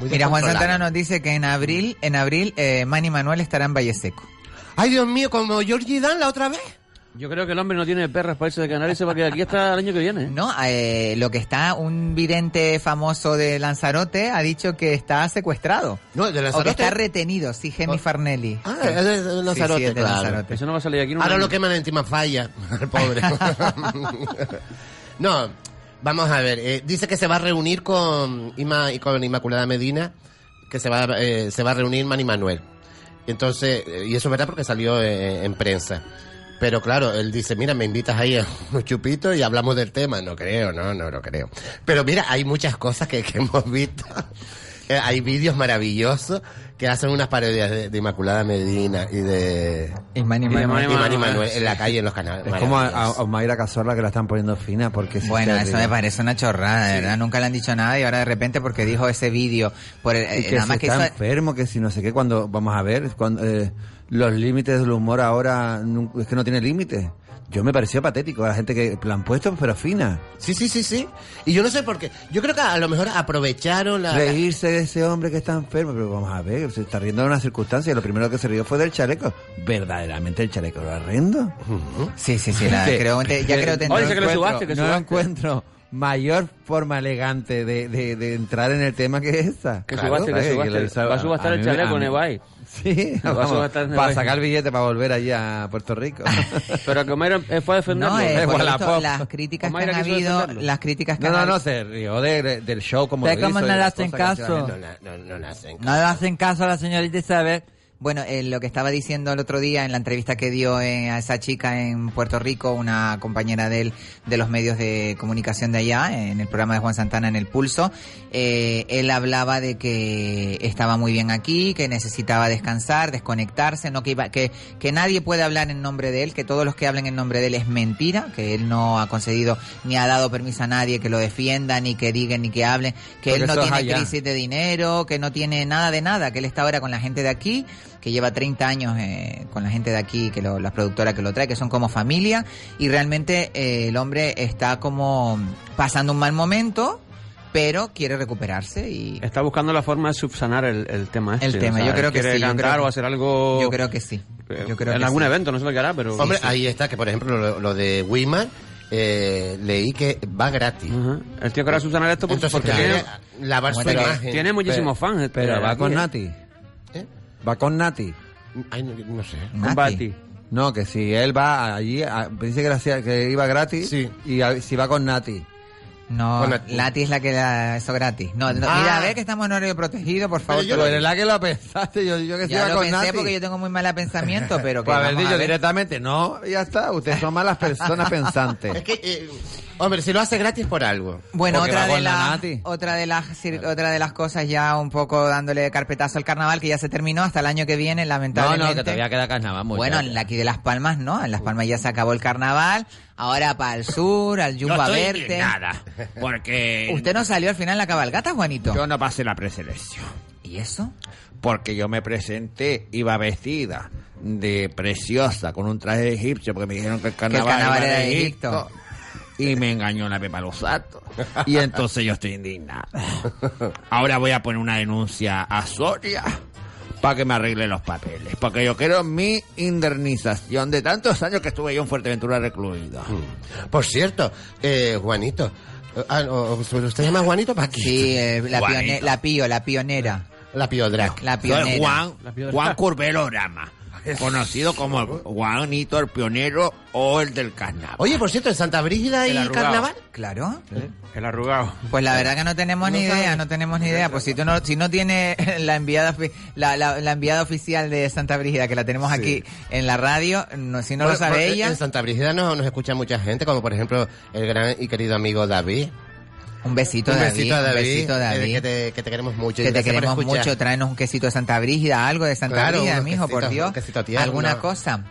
muy Mira, Juan. Santana nos dice que en abril, en abril, eh, Manny Manuel estará en Valle Seco. Ay, Dios mío, como Georgie Dan la otra vez. Yo creo que el hombre no tiene perras para irse de Canarias y se va a quedar aquí hasta el año que viene. No, eh, lo que está, un vidente famoso de Lanzarote ha dicho que está secuestrado. No, de O que Lanzarote. está retenido, sí, Gemi Farnelli. Ah, Sí. es de, Sí, Lanzarote, sí, es de claro. Lanzarote. Eso no va a salir aquí. Ahora año. lo queman encima falla, el pobre. no, vamos a ver. eh, dice que se va a reunir con, Ima, y con Inmaculada Medina, que se va, eh, se va a reunir Manny Manuel. Entonces, eh, y eso es verdad porque salió eh, en prensa. Pero claro, él dice, mira, me invitas ahí a un chupito y hablamos del tema. No creo, no, no, no creo. Pero mira, hay muchas cosas que, que hemos visto. Eh, hay vídeos maravillosos que hacen unas parodias de, de Inmaculada Medina y de... Y Manny y de Manuel. Manuel, Manuel en la calle, en los canales. Es como a, a, Mayra Cazorla que la están poniendo fina porque es Bueno, eso me parece una chorrada, de verdad. Nunca le han dicho nada y ahora de repente porque dijo ese vídeo, por el- Y eh, que nada si más que está hizo- enfermo, que si no sé qué, cuando vamos a ver, cuando, eh, los límites del humor ahora es que no tiene límites. Yo me pareció patético, la gente que la han puesto pero fina. Sí, sí, sí, sí. Y yo no sé por qué. Yo creo que a lo mejor aprovecharon la... Reírse de ese hombre que está enfermo, pero vamos a ver, se está riendo de una circunstancia. Lo primero que se rió fue del chaleco. ¿Verdaderamente el chaleco era horrendo? Sí, sí, sí, la- creo que- ya creo que no que subaste, que no subaste. encuentro mayor forma elegante de, de, de entrar en el tema que esa. Que subaste, que subaste. Va a subastar a el chaleco a Ebay. Sí, vamos, para sacar el billete para volver allí a Puerto Rico. Pero que Mayra eh, fue a defenderlo. No, Es por las críticas que han habido, las críticas que No, no, no, se rió de- de- del show como ¿De lo cómo hizo y no le las hacen caso? No, no, no le hacen No le hacen caso a la señorita Isabel. Bueno, eh, lo que estaba diciendo el otro día en la entrevista que dio eh, a esa chica en Puerto Rico, una compañera de él, de los medios de comunicación de allá, en el programa de Juan Santana en El Pulso, eh, él hablaba de que estaba muy bien aquí, que necesitaba descansar, desconectarse, no que, iba, que, que nadie puede hablar en nombre de él, que todos los que hablen en nombre de él es mentira, que él no ha concedido ni ha dado permiso a nadie que lo defienda, ni que digan, ni que hablen, que Porque él no tiene allá. crisis de dinero, que no tiene nada de nada, que él está ahora con la gente de aquí, que lleva 30 años eh, con la gente de aquí, que lo, las productoras que lo trae, que son como familia, y realmente eh, el hombre está como pasando un mal momento, pero quiere recuperarse y Está buscando la forma de subsanar el, el tema este. El tema, yo creo que quiere sí, cantar creo o hacer algo... yo creo que sí. eh, Yo creo en que algún sí. evento, no sé lo que hará, pero... Hombre, ahí está, que por ejemplo lo, lo de Wiman, eh, leí que va gratis. El tío que ahora subsanar esto pues, Entonces, porque quiere tiene, lavar su Pero imagen. tiene muchísimos fans. Pero eh, va con eh. Nati. Va con Nati. Ay, no, no sé. Con Bati. No, que si él va allí, a- dice que, la hacía- que iba gratis y a- si va con Nati. No, Con Lati es la que da eso gratis. No, no, Ah. mira, a ver que estamos en horario protegido, por favor. Pero te lo- eres la que lo pensaste, yo, yo que ya lo con pensé Nati. porque yo tengo muy mal pensamiento, pero que Pues haber dicho ver. directamente, no, ya está, ustedes son malas personas pensantes. Es que, eh, hombre, si lo hace gratis por algo. Bueno, otra de, la otra, de las, otra de las cosas ya un poco dándole carpetazo al carnaval que ya se terminó hasta el año que viene, No, lamentablemente. no, que todavía queda carnaval. Bueno, en la aquí de Las Palmas no, en Las Palmas ya se acabó el carnaval, ahora para el sur, al Yumba estoy Verte. indignada, porque ¿Usted no salió al final la cabalgata, Juanito? yo no pasé la preselección. ¿Y eso? Porque yo me presenté, iba vestida de preciosa, con un traje de egipcio, porque me dijeron que el carnaval, carnaval iba era de Egipto. y me engañó la Pepa Losato. Y entonces yo estoy indignado. Ahora voy a poner una denuncia a Soria para que me arregle los papeles. Porque yo quiero mi indemnización de tantos años que estuve yo en Fuerteventura recluido. Por cierto, eh, Juanito. ah, no, ¿Usted se llama Juanito Paquito? Sí, eh, la, Juanito. pione- la pío, la pionera. La piodra. La pionera. Juan, Juan Curvelorama. Conocido como Juanito el pionero o el del carnaval. Oye, por cierto, en Santa Brígida hay carnaval. Claro. El arrugado. Pues la verdad que no tenemos ni idea, no tenemos ni idea. Pues si tú no, si no tienes la enviada, la, la, la enviada oficial de Santa Brígida, que la tenemos aquí en la radio, no, si no lo Bueno, sabe porque ella, En Santa Brígida nos, nos escucha mucha gente, como por ejemplo el gran y querido amigo David. Un besito, un David, besito a David. un besito, eh, David. Que, te, que te queremos mucho. que te por queremos mucho, tráenos un quesito de Santa Brígida, algo de Santa Claro, Brígida, mijo, por quesitos, Dios. un quesito tierno. Alguna cosa.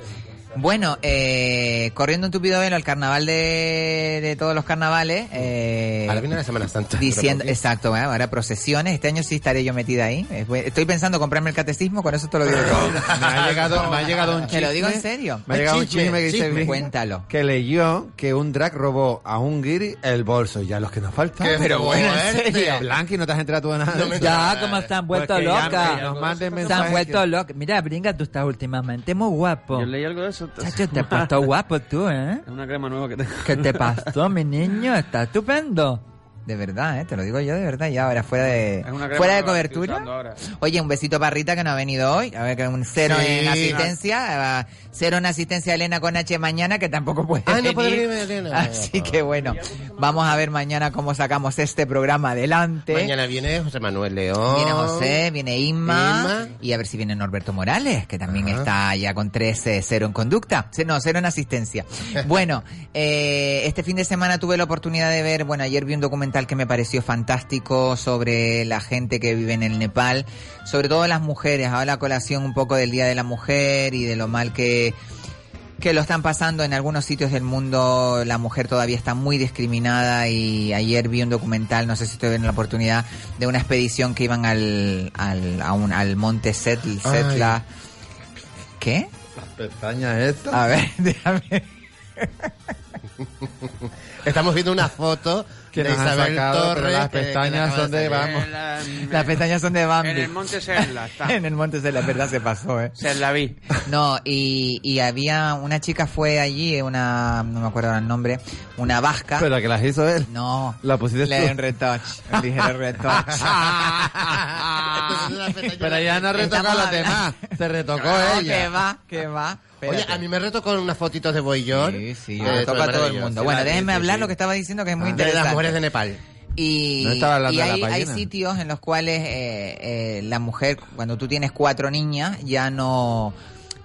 Bueno, eh, corriendo un tupido velo al carnaval de, de todos los carnavales. Eh, Ahora viene la Semana Santa. Diciendo, exacto, bueno, ahora procesiones. Este año sí estaré yo metida ahí. Eh, bueno, Estoy pensando comprarme el catecismo, con eso te lo digo todo. Me ha llegado, me ha llegado un Te lo digo en chisme- serio. Me ha llegado un Chisme, chisme que dice chisme. Cuéntalo. que leyó que un drag robó a un guiri el bolso. Ya los que nos faltan. Qué Pero bueno, ¿en serio? Blanqui, no te has enterado tú de nada. Ya, como se han vuelto Pues locas. que nos manden Se mensajes han vuelto locas. Mira, Bringa, tú estás últimamente muy guapo. Yo leí algo de eso. Chacho, te has puesto guapo tú, ¿eh? Es una crema nueva que tengo. ¿Qué te pasó, mi niño? Está estupendo. De verdad, ¿eh? te lo digo yo de verdad, ya ahora fuera de fuera de cobertura. Oye, un besito para Rita que no ha venido hoy, a ver que un cero Sí. en asistencia, cero en asistencia a Elena con H mañana que tampoco puede Ah, no venir. puede venir Elena. Así que bueno, vamos a ver mañana cómo sacamos este programa adelante. Mañana viene José Manuel León. Viene José, viene Inma, Inma. y a ver si viene Norberto Morales, que también está ya con 13 cero en conducta. No, cero en asistencia. Bueno, eh, este fin de semana tuve la oportunidad de ver, bueno, ayer vi un documental que me pareció fantástico sobre la gente que vive en el Nepal, sobre todo las mujeres. Ahora la colación un poco del Día de la Mujer y de lo mal que que lo están pasando en algunos sitios del mundo, la mujer todavía está muy discriminada y ayer vi un documental, no sé si tuvieron la oportunidad, de una expedición que iban al, al, a un- al monte Setl, Setla. ¿Qué? Las pestañas estas. A ver, déjame. Estamos viendo una foto Que de nos han Isabel sacado, pero Torres. las que- que pestañas acaba son de- salir. vamos. Las pestañas son de Bambi. En el Monte Serla está. en el monte Setla, es verdad, se pasó, ¿eh? Se la vi. No, y, y había una chica fue allí, una, no me acuerdo ahora el nombre, una vasca. Pero que las hizo él. No. La pusiste Le tú. un retouch, un ligero retouch. Pero ya no retocó Estamos los hablando- demás. Se retocó No, ella. que va, que va. Oye, a mí me retocó con unas fotitos de Boyón. Sí, sí, Eh, me toca a todo el mundo. Bueno, déjenme hablar lo que estaba diciendo que es muy De interesante. las mujeres de Nepal. Y, No y de hay, sitios en los cuales eh, eh, la mujer, cuando tú tienes cuatro niñas, ya no,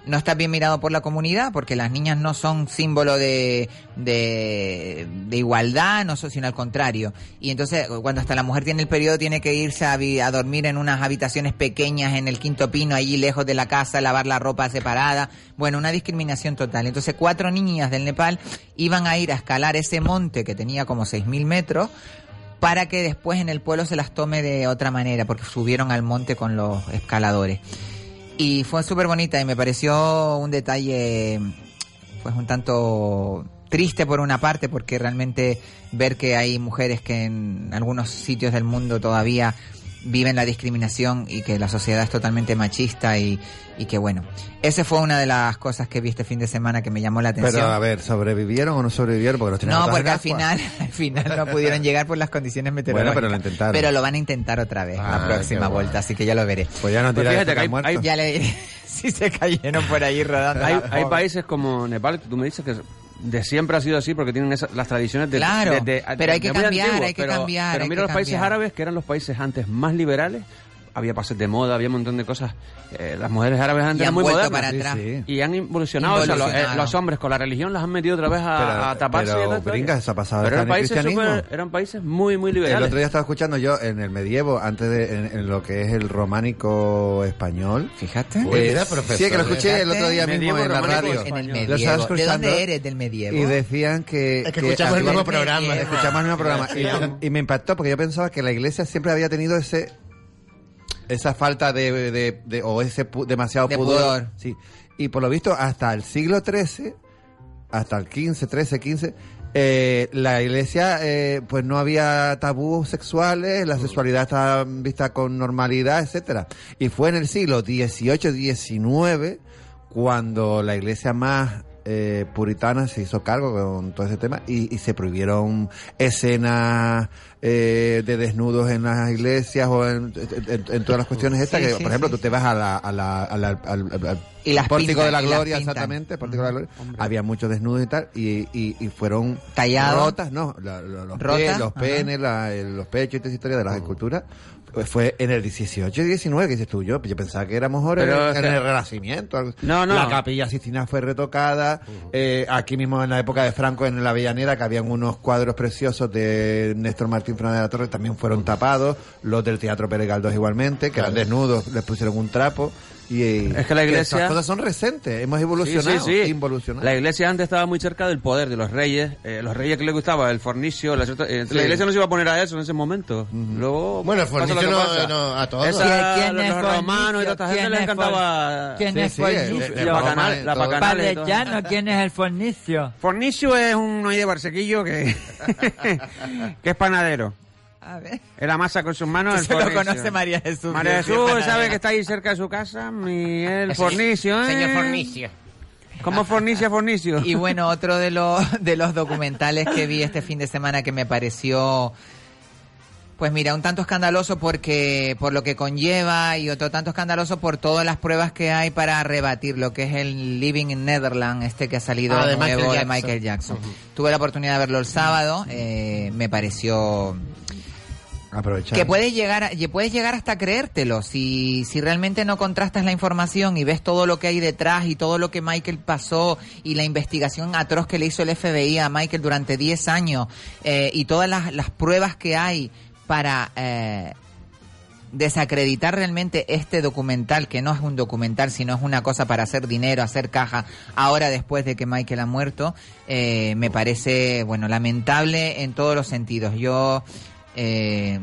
no está bien mirado por la comunidad, porque las niñas no son símbolo de, de, igualdad, no son, sino al contrario. Y entonces, cuando hasta la mujer tiene el periodo, tiene que irse a, a dormir en unas habitaciones pequeñas en el quinto pino, allí lejos de la casa, lavar la ropa separada. Bueno, una discriminación total. Entonces, cuatro niñas del Nepal iban a ir a escalar ese monte que tenía como 6.000 metros para que después en el pueblo se las tome de otra manera, porque subieron al monte con los escaladores. Y fue súper bonita y me pareció un detalle, pues un tanto triste por una parte, porque realmente ver que hay mujeres que en algunos sitios del mundo todavía viven la discriminación y que la sociedad es totalmente machista y, y que bueno, esa fue una de las cosas que vi este fin de semana que me llamó la atención. Pero a ver, ¿sobrevivieron o no sobrevivieron? Porque los tenían No, porque al final, al final no pudieron llegar por las condiciones meteorológicas. Bueno, pero lo intentaron. Pero lo van a intentar otra vez, Ah, la próxima qué vuelta, así que ya lo veré. Pues ya no Pues fíjate que hay- muerto. hay- Ya le diré si se cayeron por ahí rodando. Hay, países como Nepal, tú me dices que de siempre ha sido así porque tienen esas- las tradiciones de, Claro, de- de- pero hay que cambiar, antiguo, hay que pero- cambiar, Pero mira los países árabes, que eran los países antes más liberales, había pases de moda, había un montón de cosas. Eh, las mujeres árabes antes eran muy vuelto modernas. para atrás. Sí, Y han evolucionado. o sea, los, eh, los hombres con la religión las han metido otra vez a, Pero- a taparse. pero, eso ha pasado Pero eran el países, súper- eran países muy, muy El liberales. otro día estaba escuchando yo en el medievo, antes de en, en lo que es el románico español. Fíjate. Eh, Mira, profesor, sí, que lo escuché el otro día mismo Medievo en la radio. En el Lo medievo. ¿De dónde eres del medievo? Y decían que... Es que escuchamos el mismo programa. Escuchamos el mismo programa. Y, y me impactó porque yo pensaba que la iglesia siempre había tenido ese esa falta de, de- de- o ese pu- demasiado De pudor. pudor. Sí. Y por lo visto hasta el siglo XIII, hasta el XV, XIII, XV, Eh, la iglesia, eh, pues no había tabús sexuales, la sexualidad estaba vista con normalidad, etcétera. Y fue en el siglo XVIII, XIX, cuando la iglesia más eh, puritana se hizo cargo con todo ese tema y, y se prohibieron escenas eh, de desnudos en las iglesias o en, en- en todas las cuestiones estas Sí, que sí, por ejemplo sí. tú te vas a la, a la, a la- al, al- al Y las pórtico pintan, de la gloria exactamente el pórtico de la gloria. Había muchos desnudos y tal y, y, y fueron Tallados. rotas no la- los, Rotas, pies, los penes la- el- los pechos y toda esa historia de las esculturas pues fue en el 18 y 19 que dices tú. Yo yo pensaba que éramos ahora en, Pero, el- en el renacimiento algo- No, no. la capilla Sistina fue retocada eh, aquí mismo en la época de Franco en la Avellaneda que habían unos cuadros preciosos de Néstor Martín Fernández de la Torre también fueron tapados los del Teatro Pérez Galdós igualmente que eran desnudos les pusieron un trapo y Es que la iglesia- esas cosas son recentes hemos evolucionado Sí, sí, sí. involucionado La iglesia antes estaba muy cerca del poder de los reyes. Eh, los reyes que les gustaba el fornicio. La, eh, Sí. la iglesia no se iba a poner a eso en ese momento. Luego. Bueno, el pasa lo fornicio que no- pasa. no, a todos. Esa, ¿Quién los, es los romanos y toda esta gente ¿Quién les es encantaba. ¿Quién es fornicio? la bacanal- la ¿quién es el fornicio? Fornicio es un ahí de barsequillo que, que es panadero. A ver. Era masa con sus manos. el Eso lo fornicio. conoce María Jesús. María Jesús sabe que está ahí cerca de su casa. Y el fornicio, ¿eh? Señor Fornicio. ¿Cómo fornicia fornicio? Y bueno, otro de los, de los documentales que vi este fin de semana que me pareció, pues mira, un tanto escandaloso porque por lo que conlleva y otro tanto escandaloso por todas las pruebas que hay para rebatir lo que es el Living in Netherlands, este que ha salido Ah, de nuevo Michael de Jackson. Michael Jackson. Tuve la oportunidad de verlo el sábado, eh, me pareció aprovechar que puedes llegar, puedes llegar hasta creértelo si, si realmente no contrastas la información y ves todo lo que hay detrás y todo lo que Michael pasó y la investigación atroz que le hizo el FBI a Michael durante 10 años eh, y todas las, las pruebas que hay para eh, desacreditar realmente este documental, que no es un documental, sino es una cosa para hacer dinero, hacer caja, ahora después de que Michael ha muerto, eh, me parece, bueno, lamentable en todos los sentidos. Yo eh,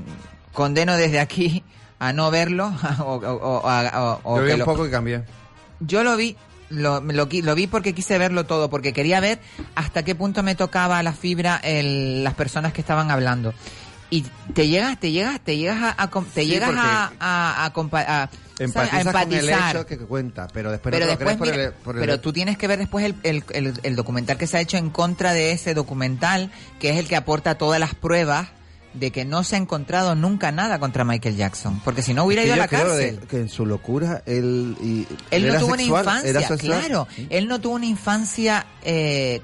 condeno desde aquí a no verlo o, o- o- yo vi que un lo- poco y cambié. Yo lo vi, lo, lo, lo vi porque quise verlo todo, porque quería ver hasta qué punto me tocaba la fibra el- las personas que estaban hablando. Y te llegas, te llegas, te llegas a, a te Sí, llegas a, a, a empatizas con el hecho que cuenta pero después Pero no te lo crees por el- por el- pero tú tienes que ver después el, el, el- el documental que se ha hecho en contra de ese documental, que es el que aporta todas las pruebas de que no se ha encontrado nunca nada contra Michael Jackson, porque si no hubiera Es ido a la cárcel. de- que en su locura él y Él no tuvo sexual, una infancia, claro. Él no tuvo una infancia eh,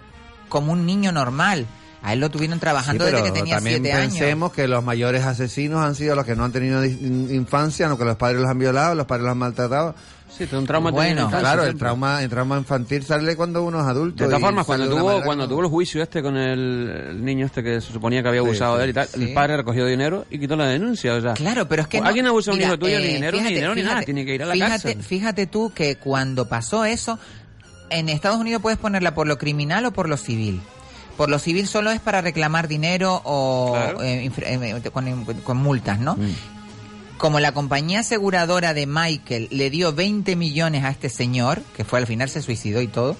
como un niño normal. A él lo tuvieron trabajando desde que tenía también siete años. pensemos que los mayores asesinos han sido los que no han tenido infancia, no que los padres los han violado, los padres los han maltratado. Sí, un trauma bueno, infancia claro, el trauma, el trauma infantil sale cuando uno es adulto. De todas formas, cuando tuvo, cuando tuvo el juicio este con el, el niño este que se suponía que había abusado sí. de él y tal, Sí. el padre recogió dinero y quitó la denuncia. O sea, Claro, pero es que no- alguien abusa de un hijo tuyo eh, ni dinero, fíjate, ni dinero ni nada, tiene que ir a la fíjate, cárcel. Fíjate tú que cuando pasó eso, en Estados Unidos puedes ponerla por lo criminal o por lo civil. Por lo civil solo es para reclamar dinero o Claro. eh, eh, con, con multas, ¿no? Mm. Como la compañía aseguradora de Michael le dio 20 millones a este señor, que fue al final se suicidó y todo,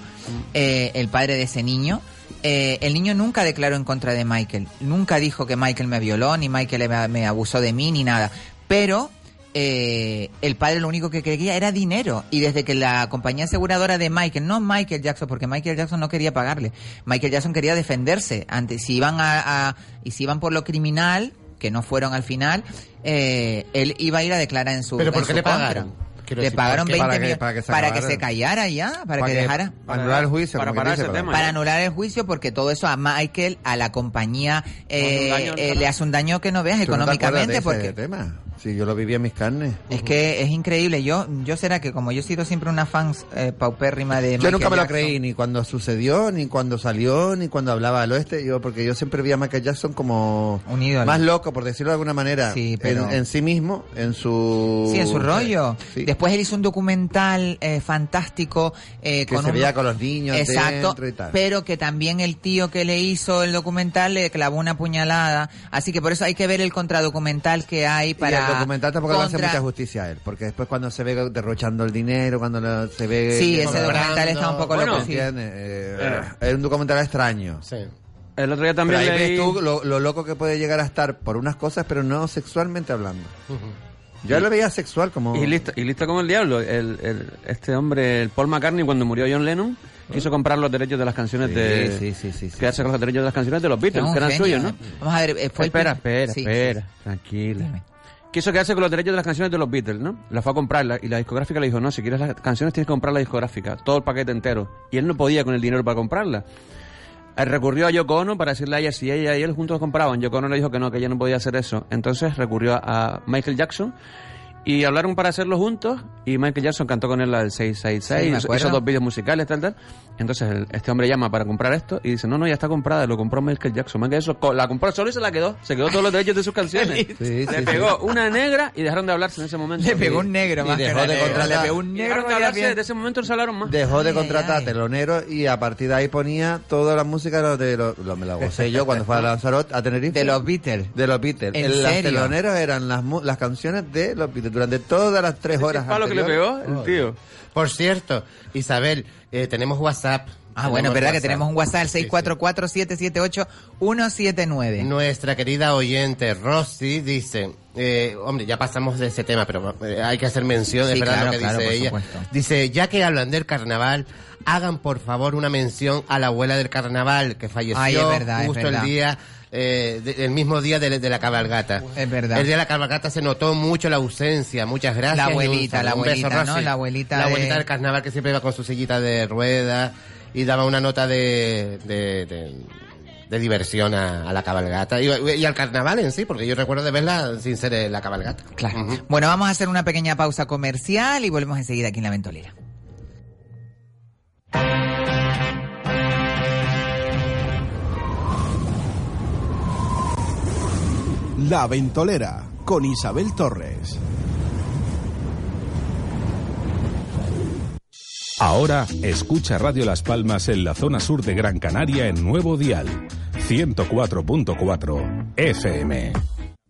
eh, el padre de ese niño, eh, el niño nunca declaró en contra de Michael. Nunca dijo que Michael me violó, ni Michael me, abusó de mí, ni nada. Pero eh, el padre lo único que quería era dinero. Y desde que la compañía aseguradora de Michael, no Michael Jackson, porque Michael Jackson no quería pagarle, Michael Jackson quería defenderse. Antes, si iban a, a- y si iban por lo criminal, que no fueron al final, eh, él iba a ir a declarar en su ¿Pero por en qué su le contra. pagaron? Quiero Le decir, pagaron ¿por qué? 20 Para que- millones para que se para que se callara ya, para, Para que, que- dejara. para anular el juicio, Para parar ese tema. Para anular el juicio, porque todo eso a Michael, a la compañía, eh, daño, eh, ¿no? le hace un daño que no veas ¿Tú no económicamente, ese porque tema? Sí, yo lo viví en mis carnes. es que es increíble. Yo, yo será que como yo he sido siempre una fan eh, paupérrima de Yo Michael nunca me lo Jackson, creí, ni cuando sucedió, ni cuando salió, ni cuando hablaba del oeste. Yo, porque yo siempre vi a Michael Jackson como Un ídolo. más loco, por decirlo de alguna manera, Sí, pero- en, en sí mismo, en su... Sí, en su rollo. Sí. Después él hizo un documental eh, fantástico eh, Que con se un- veía con los niños Exacto, y tal. pero que también el tío que le hizo el documental le clavó una puñalada. Así que por eso hay que ver el contradocumental que hay para... el documental tampoco le hace contra- mucha justicia a él, porque después cuando se ve derrochando el dinero, cuando lo- se ve... Sí, ese comprando, documental está un poco Bueno, loco, sí. ¿entiendes? Eh, Es un documental extraño. Sí. El otro día también Pero ahí leí- ves tú lo, lo loco que puede llegar a estar por unas cosas, pero no sexualmente hablando. Yo lo veía sexual como... Y listo, y listo como el diablo. El, el- este hombre, el Paul McCartney, cuando murió John Lennon, quiso comprar los derechos de las canciones Sí, de. sí, sí, sí, sí. Quedarse con los derechos de las canciones de los Beatles, que eran genio, suyos, ¿no? ¿eh? Vamos a ver, eh, fue el espera, espera, Sí, espera, tranquila. Quiso quedarse con los derechos de las canciones de los Beatles, ¿no? La fue a comprar la- y la discográfica le dijo, no, si quieres las canciones tienes que comprar la discográfica, todo el paquete entero. Y él no podía con el dinero para comprarla. Eh, Recurrió a Yoko Ono para decirle a ella si ella y él juntos compraban. Yoko Ono le dijo que no, que ella no podía hacer eso. Entonces recurrió a Michael Jackson y hablaron para hacerlo juntos y Michael Jackson cantó con él la del 666, Sí, hizo- hizo dos vídeos musicales, tal, tal. Entonces el- este hombre llama para comprar esto y dice, no, no, ya está comprada, lo compró Michael Jackson. Michael Jackson la compró solo y se la quedó. Se quedó todos los derechos de sus canciones. Sí, le sí, pegó sí. una negra y dejaron de hablarse en ese momento. Le pegó un negro Y más dejó de contratar. Le pegó un Y negro dejaron de hablarse, desde ese momento no se hablaron más. Dejó de contratar teloneros y a partir de ahí ponía toda la música de los los, lo- me la gocé yo cuando fue a Lanzarote a Tenerife. De los Beatles. De los Beatles. ¿En El- las serio? teloneros eran las, mu- las canciones de los Beatles durante todas las tres horas. ¿Qué palo que le pegó el tío? Por cierto, Isabel, eh, tenemos WhatsApp. Ah, bueno, es Tenemos verdad que WhatsApp. tenemos un WhatsApp, el Sí, sí. 644-778-179. Nuestra querida oyente Rosy dice, eh, hombre, ya pasamos de ese tema, pero eh, hay que hacer mención, Sí, es verdad claro, lo que claro, dice por ella. supuesto. Dice, ya que hablan del carnaval, hagan por favor una mención a la abuela del carnaval que falleció Ay, es verdad, es justo verdad. el día, eh, de- el mismo día de, de la cabalgata. Es verdad. El día de la cabalgata se notó mucho la ausencia, muchas gracias. La un abuelita, la beso, abuelita. La abuelita La de- abuelita del carnaval que siempre iba con su sillita de rueda y daba una nota de, de, diversión a, a la cabalgata y, y al carnaval en sí, porque yo recuerdo de verla sin ser eh, la cabalgata. Claro. Bueno, vamos a hacer una pequeña pausa comercial y volvemos enseguida aquí en La Ventolera. La Ventolera con Isabel Torres. Ahora escucha Radio Las Palmas en la zona sur de Gran Canaria en Nuevo Dial 104.4 FM.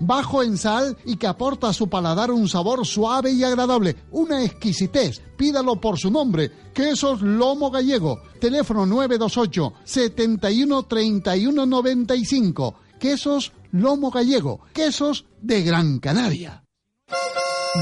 bajo en sal y que aporta a su paladar un sabor suave y agradable, una exquisitez. Pídalo por su nombre, Quesos Lomo Gallego, teléfono 928 71 31 95. Quesos Lomo Gallego, quesos de Gran Canaria.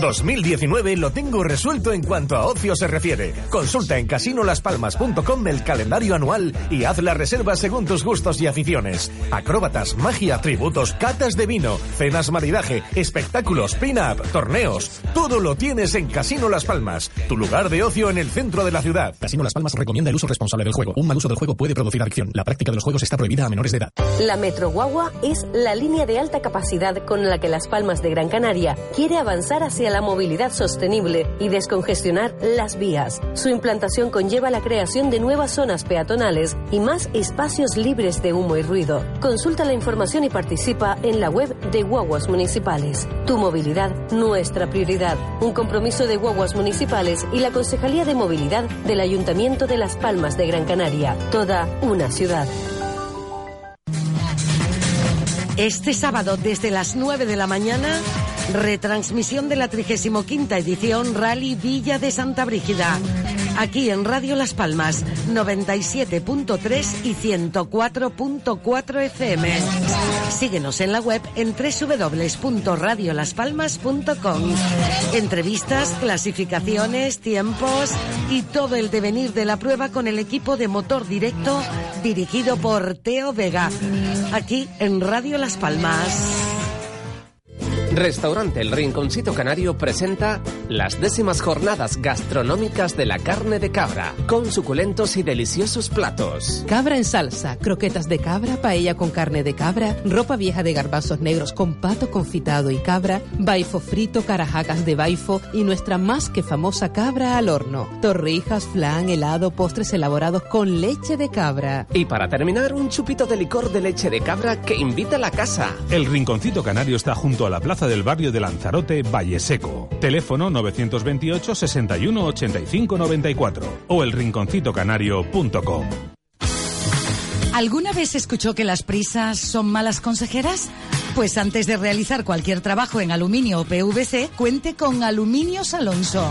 2019 lo tengo resuelto en cuanto a ocio se refiere. Consulta en casinolaspalmas.com el calendario anual y haz la reserva según tus gustos y aficiones. Acróbatas, magia, tributos, catas de vino, cenas maridaje, espectáculos, pin-up, torneos. Todo lo tienes en Casino Las Palmas, tu lugar de ocio en el centro de la ciudad. Casino Las Palmas recomienda el uso responsable del juego. Un mal uso del juego puede producir adicción. La práctica de los juegos está prohibida a menores de edad. La Metro Guagua es la línea de alta capacidad con la que Las Palmas de Gran Canaria quiere avanzar hacia la movilidad sostenible y descongestionar las vías. Su implantación conlleva la creación de nuevas zonas peatonales y más espacios libres de humo y ruido. Consulta la información y participa en la web de Guaguas Municipales. Tu movilidad, nuestra prioridad. Un compromiso de Guaguas Municipales y la Concejalía de Movilidad del Ayuntamiento de Las Palmas de Gran Canaria. Toda una ciudad. Este sábado desde las 9 de la mañana, retransmisión de la 35 edición Rally Villa de Santa Brígida. Aquí en Radio Las Palmas, 97.3 y 104.4 FM. Síguenos en la web en www.radiolaspalmas.com. Entrevistas, clasificaciones, tiempos y todo el devenir de la prueba con el equipo de motor directo dirigido por Teo Vega. Aquí en Radio Las Palmas. Restaurante El Rinconcito Canario presenta las décimas jornadas gastronómicas de la carne de cabra, con suculentos y deliciosos platos. Cabra en salsa, croquetas de cabra, paella con carne de cabra, ropa vieja de garbanzos negros con pato confitado y cabra, baifo frito, carajacas de baifo y nuestra más que famosa cabra al horno. Torrijas, flan, helado, postres elaborados con leche de cabra. Y para terminar, un chupito de licor de leche de cabra que invita a la casa. El Rinconcito Canario está junto a la Plaza del barrio de Lanzarote, Valle Seco. Teléfono 928 61 85 94 o elrinconcitocanario.com. ¿Alguna vez escuchó que las prisas son malas consejeras? Pues antes de realizar cualquier trabajo en aluminio o PVC, cuente con Aluminios Alonso.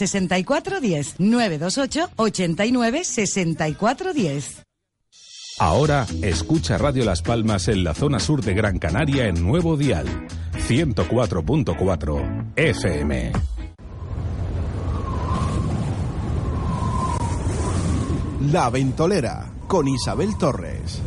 64 10 928 89 64 10. Ahora escucha Radio Las Palmas en la zona sur de Gran Canaria en Nuevo Dial 104.4 FM. La Ventolera con Isabel Torres.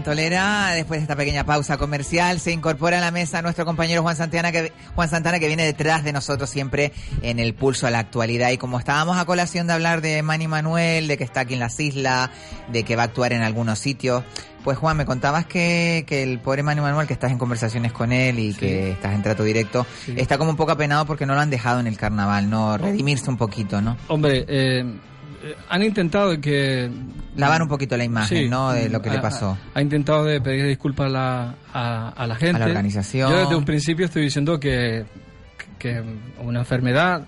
Ventolera, después de esta pequeña pausa comercial, se incorpora a la mesa nuestro compañero Juan Santana, que, Juan Santana, que viene detrás de nosotros siempre en el pulso a la actualidad. Y como estábamos a colación de hablar de Manny Manuel, de que está aquí en las islas, de que va a actuar en algunos sitios, pues Juan, me contabas que, que el pobre Manny Manuel, que estás en conversaciones con él y que estás en trato directo, está como un poco apenado porque no lo han dejado en el carnaval, ¿no? Redimirse un poquito, ¿no? Hombre, eh, han intentado que... Lavar un poquito la imagen, Sí. ¿no? De lo que le pasó. Ha, ha intentado de pedir disculpas a la, a, a la gente. A la organización. Yo desde un principio estoy diciendo que, que una enfermedad,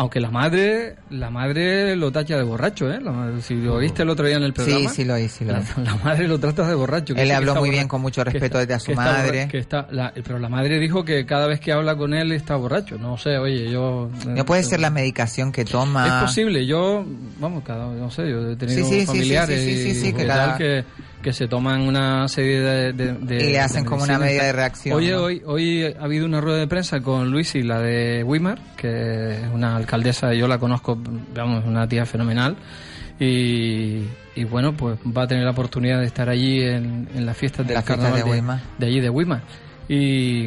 aunque la madre la madre lo tacha de borracho, ¿eh? La madre- si lo viste el otro día en el programa. Sí, sí lo oí, sí lo la, la madre lo trata de borracho. que Él le habló muy bien, con mucho respeto desde a su madre. que está, la- pero la madre dijo que cada vez que habla con él está borracho. No sé, oye, yo... No puede ser la medicación que toma. Es posible, yo, vamos, cada, no sé, yo he tenido Sí, sí, sí, familiares sí, sí, sí, sí, y que tal cada- que, que se toman una serie de... de- de- Y le hacen de como una medida de reacción, Oye, ¿no? hoy, hoy ha habido una rueda de prensa con Luis y la de Wimar, que es una alcaldesa, yo la conozco, vamos, una tía fenomenal. Y, y bueno, pues va a tener la oportunidad de estar allí en, en las fiestas del las fiestas carnaval de de, Weimar. de allí de Wimar. Y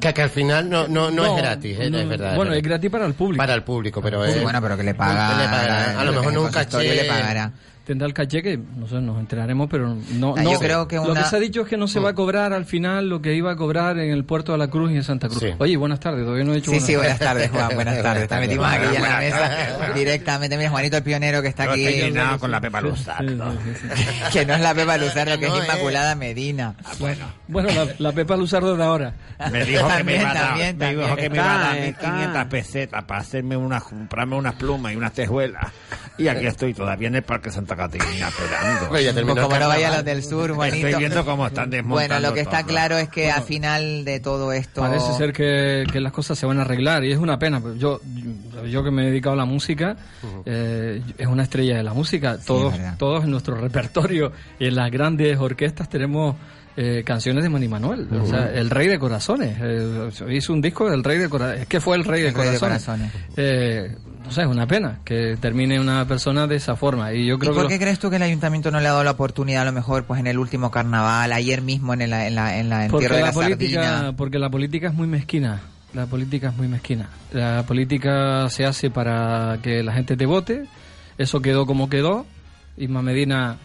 Que, que al final no, no, no, es gratis, eh, no, es verdad. Bueno, es gratis para el público. Para el público, pero es... Bueno, pero que le paga. A lo mejor no un caché. le pagará. Tendrá el caché que, no sé, nos enteraremos, pero no... Ah, no yo creo que Lo que se ha dicho es que no se va a cobrar al final lo que iba a cobrar en el puerto de la Cruz y en Santa Cruz. Oye, buenas tardes, todavía no he dicho Sí, sí, buenas tardes, Juan. Buenas tardes. Te metimos aquí en la Buenas mesa directamente. Mira, Juanito el pionero que está aquí. estoy llenado con la Pepa Luzardo. Que no es la Pepa Luzardo, que No, es eh. Inmaculada Medina. Bueno. Bueno, la, la Pepa Luzardo de ahora. Me dijo que me También, iba a dar, también, me dijo también. que me iba a dar Está, está. 1500 pesetas para hacerme unas, comprarme unas plumas y unas tejuelas. Y aquí estoy todavía en el Parque Santa Catarina esperando. Pues ya terminó Pues como no vaya los del sur, Juanito. Estoy viendo cómo están desmontando Bueno, lo que está todo. claro es que al final de todo esto. Parece ser que, que las cosas se van a arreglar y es una pena. pero Yo, yo que me he dedicado a la música, eh, es una estrella de la música. todos, en nuestro repertorio y en las grandes orquestas tenemos eh, canciones de Manny Manuel. O sea, el rey de corazones. Eh, hizo un disco del rey de corazones. Es que fue el rey de El rey de corazones. corazones. Eh, no sé, es una pena que termine una persona de esa forma. Y yo ¿Y creo por que qué los- crees tú que el ayuntamiento no le ha dado la oportunidad, a lo mejor, pues en el último carnaval, ayer mismo en la, en la, en la entierro de la la política sardina? porque la política es muy mezquina la política es muy mezquina la política se hace para que la gente te vote eso quedó como quedó Isma Medina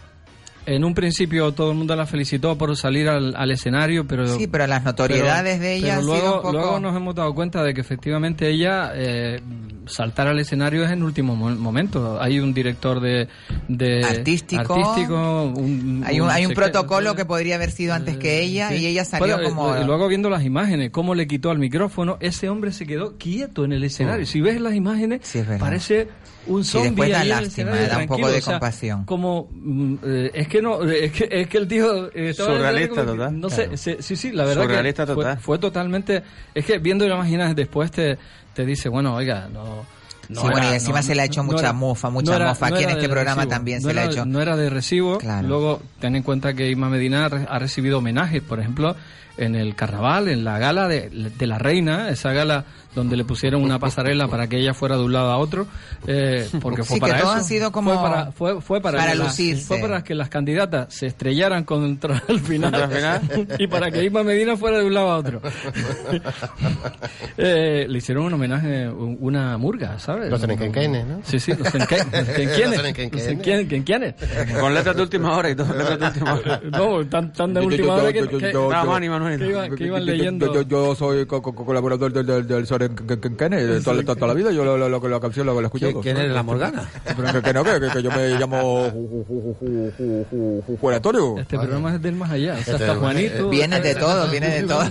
en un principio todo el mundo la felicitó por salir al, al escenario pero Sí, pero las notoriedades pero- de ella pero luego, un poco- luego nos hemos dado cuenta de que efectivamente ella eh, saltar al escenario es en último mo- momento. Hay un director de, de Artístico. artístico, un- Hay un, hay un protocolo que podría haber sido antes que ella Sí. y ella salió Bueno, como... Y luego viendo las imágenes, cómo le quitó al micrófono, ese hombre se quedó quieto en el escenario. Si ves las imágenes, parece un zombie después da lástima, da un poco de o sea, compasión. Como mm, eh, es que no, es que es que el tío eh, Surrealista como total. No sé, Claro. se- sí, sí, la verdad Surrealista que fue, total. fue totalmente. Es que viendo las imágenes después te, te dice, bueno, oiga, no. no Sí, bueno, era- y encima no- se le ha hecho no mucha era- mofa, mucha no era- mofa. no Aquí en este programa recibo. también No se le ha hecho. No era de recibo. Claro. Luego, ten en cuenta que Irma Medina ha re- ha recibido homenajes, por ejemplo, en el carnaval, en la gala de, de la reina, esa gala donde le pusieron una pasarela para que ella fuera de un lado a otro, eh, porque fue Sí, que para todo eso. ha sido como fue para, fue, fue para, para que la- lucirse. fue para que las candidatas se estrellaran contra el final, Contra el final. y para que Irma Medina fuera de un lado a otro. Eh, le hicieron un homenaje, un- una murga, ¿sabes? Los Senenquenquenes, ¿no? Sí, sí, los Senenquienes. Con letras de última hora y todo, letras de última hora. No, tan, tan de última hora que, yo- yo- que- que iban, que iban leyendo. Yo, yo soy co- co- colaborador del, del, del Kene de toda, toda la vida. Yo lo, lo, lo- la canción lo, lo escucho. ¿Quién- quién eres, la Morgana? Pero que, que no, que, que, yo me llamo Ju- Ju- Ju- Ju- Ju- Ju- Ju- Jueratorio. Este programa es del más allá. O sea, Este- está Juanito. Viene de todo, viene de todo.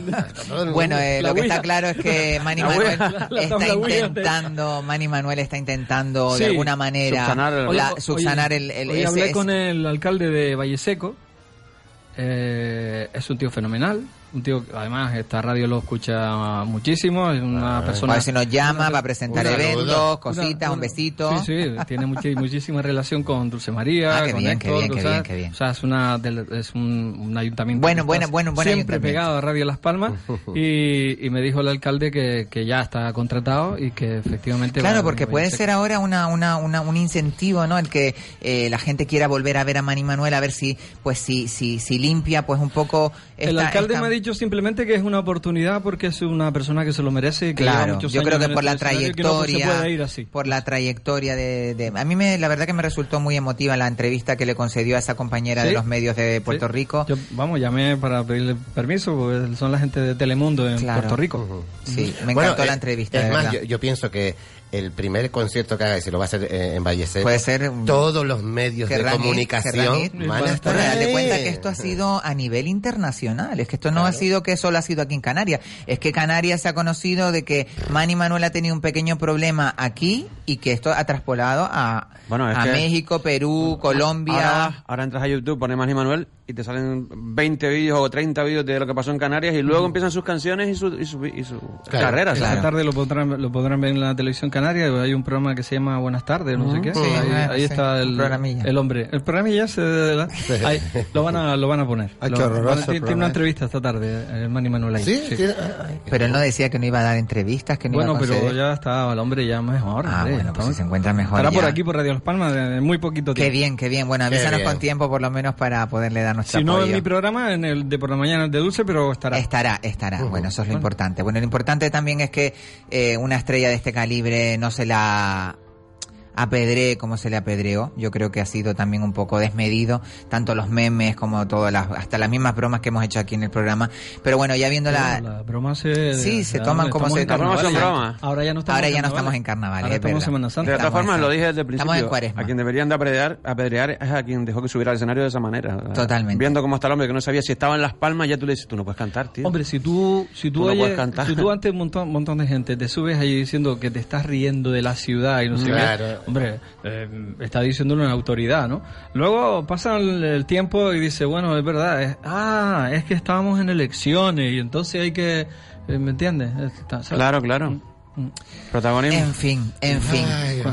Bueno, eh, lo que está claro es que Manny Manuel está intentando, Manny Manuel está intentando de alguna manera Subsanar el- la- subsanar el, el- hoy ese- hablé con el alcalde de Valle Seco. Eh, es un tío fenomenal. Un tío que además esta radio lo escucha muchísimo. Es una persona. a ver si nos llama para presentar Una- eventos, una- cositas, una- un besito. Sí, sí, tiene muchi- muchísima relación con Dulce María. Ah, qué con bien, qué bien, qué o sea, bien, qué bien. O sea, es, una del- es un, un ayuntamiento. Bueno, bueno, bueno, buen Siempre ayuntamiento. pegado a Radio Las Palmas. y, y me dijo el alcalde que, que ya está contratado y que efectivamente. Claro, va- porque va puede ser ahora una, una, una- un incentivo, ¿no? El que eh, la gente quiera volver a ver a Manny Manuel, a ver si, pues si, si, si limpia, pues un poco. El esta- alcalde esta- me dicho simplemente que es una oportunidad porque es una persona que se lo merece y que Claro, yo creo que en por la este que no trayectoria, puede ir así. por la trayectoria de, de- a mí me, la verdad que me resultó muy emotiva la entrevista que le concedió a esa compañera de Sí. los medios de Puerto Sí. Rico. Yo, vamos, llamé para pedirle permiso porque son la gente de Telemundo en Claro. Puerto Rico. Sí, me Bueno, encantó la eh, entrevista. Es de más, yo, yo pienso que el primer concierto que haga, y si lo va a hacer eh, en Valle Seco, Puede ser un- todos los medios de comunicación van a estar cuenta que esto ha sido a nivel internacional. Es que esto no ha sido que solo ha sido aquí en Canarias. Es que Canarias se ha conocido de que Manny Manuel ha tenido un pequeño problema aquí y que esto ha traspolado a, Bueno, a que- México, Perú, Colombia. Ahora, ahora entras a YouTube, pones Manny Manuel y te salen 20 vídeos o 30 vídeos de lo que pasó en Canarias y luego empiezan sus canciones y su, y su, y su carrera. Esta tarde lo podrán, lo podrán ver en la televisión canaria. Hay un programa que se llama Buenas tardes, no sé qué. Sí, ahí ah, ahí sí, está el, programilla. el hombre. El programilla se, de verdad, ahí, lo van a lo van a poner. Ay, Lo- qué horroroso van a- el tiene, una ¿eh? entrevista esta tarde, el Manny Manuel ahí. ¿Sí? Tiene- Pero él no decía que no iba a dar entrevistas, que no Bueno, iba a pero conceder. ya está el hombre ya mejor. Ah, hombre, bueno, pues si se encuentra mejor Estará por aquí, por Radio Las Palmas, en muy poquito tiempo. Qué bien, qué bien. Bueno, avísanos con tiempo por lo menos para poderle dar Si no en mi programa, en el de por la mañana de Dulce, pero estará. Estará, estará. Bueno, eso es lo importante. Bueno, lo importante también es que eh, una estrella de este calibre no se la apedree como se le apedreó. Yo creo que ha sido también un poco desmedido, tanto los memes como todas las, hasta las mismas bromas que hemos hecho aquí en el programa. Pero bueno, ya viendo la... Las bromas se... Sí, se ya toman como se toman. Ahora ya no estamos Ahora en ya no estamos en carnaval, Ahora es estamos. Semana Santa. De todas formas, lo dije desde el estamos en principio. cuaresma. A quien deberían de apedrear, apedrear es a quien dejó que subiera al escenario de esa manera. Totalmente. Viendo cómo está el hombre que no sabía si estaba en Las Palmas, ya tú le dices, tú no puedes cantar, tío. Hombre, si tú, si tú, Tú no oyes- puedes cantar. si tú ante un montón, montón de gente te subes ahí diciendo que te estás riendo de la ciudad y no sé Claro. qué, hombre, eh, está diciéndolo una autoridad, ¿no? Luego pasa el, el tiempo y dice, bueno, es verdad, es, ah, es que estábamos en elecciones y entonces hay que, eh, ¿me entiendes? Claro, claro. Protagonismo. En fin, en fin.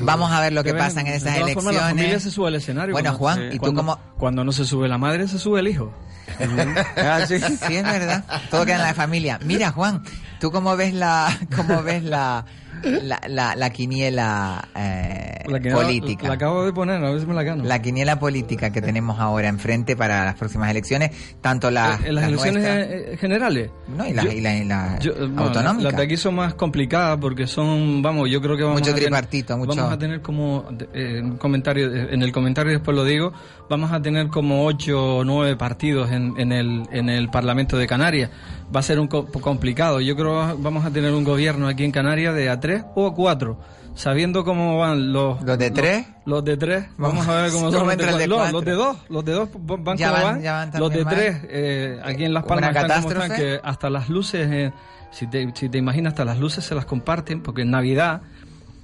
Vamos a ver lo que ven, pasa en esas de todas formas, la familia elecciones. se sube al escenario. Bueno, cuando- Juan, eh, ¿y tú cuando- cómo- Cuando no se sube la madre, se sube el hijo. Ah, sí. Sí, es verdad. Todo queda en la familia. Mira, Juan, ¿tú cómo ves la, cómo ves la, la, la, la quiniela eh, La que- política? La acabo de poner, a ver si me la gano. La quiniela política que tenemos ahora enfrente para las próximas elecciones, tanto las, en las las elecciones nuestras- eh, eh, generales. no, y las, Yo- y la- y las Yo, eh, bueno, autonómicas. Las de aquí son más complicadas porque son, vamos, yo creo que vamos Mucho a tener- tripartito, mucho- Vamos a tener como, eh, un comentario, eh, en el comentario después lo digo, vamos a tener como ocho o nueve partidos en, en, el, en el Parlamento de Canarias. Va a ser un co- complicado. Yo creo que vamos a tener un gobierno aquí en Canarias de tres o a cuatro. sabiendo cómo van los... ¿Los de tres? Los, de tres. Vamos a ver cómo son ¿Cómo los de, no, los de dos. Los de dos van Ya como van- los de tres, eh, aquí en Las ¿Una Palmas están como están, catástrofe? que hasta las luces, eh, si, te, si te imaginas, hasta las luces se las comparten, porque en Navidad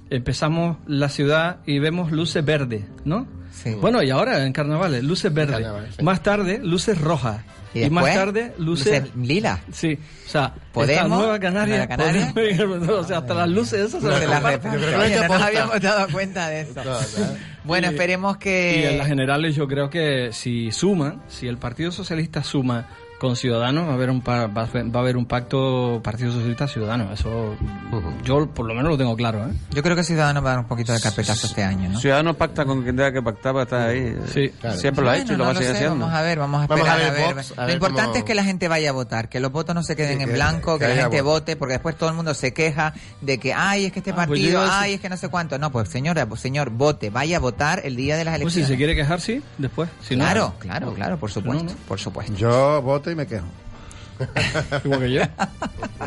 empezamos la ciudad y vemos luces verdes, ¿no? Bueno, y ahora en carnavales, luces verdes. Más tarde, luces rojas. ¿Y Y, más tarde, luces... Luces lila. Sí, o sea, ¿Podemos? esta Nueva Canaria, ¿Nueva Canaria? Podemos- o sea, hasta las luces esas se No las. Oye, no nos habíamos dado cuenta de eso. Bueno, Y- esperemos que... Y en las generales yo creo que si suman, si el Partido Socialista suma con Ciudadanos, va a haber un, va a haber- va a haber un pacto Partido Socialista Ciudadanos. Eso yo por lo menos lo tengo claro. ¿eh? Yo creo que Ciudadanos va a dar un poquito de carpetazo este año, ¿no? Ciudadanos pacta con quien tenga que pactar para estar ahí. Sí, Siempre lo ha Bueno, hecho y lo no va a seguir sé, haciendo. Vamos a ver, vamos a Vamos esperar a a ver ver. Vox, a Lo importante cómo- es que la gente vaya a votar, que los votos no se queden Sí, en que- blanco, que, que la gente vote, porque después todo el mundo se queja de que, ay, es que este Ah, pues partido, ay, es que no sé cuánto. No, pues señora, pues señor, vote, vaya a votar el día de las Pues si elecciones. se quiere quejar, sí, después. Si no- claro, claro, claro, por supuesto, por supuesto. Yo voto y me quejo. Igual que yo.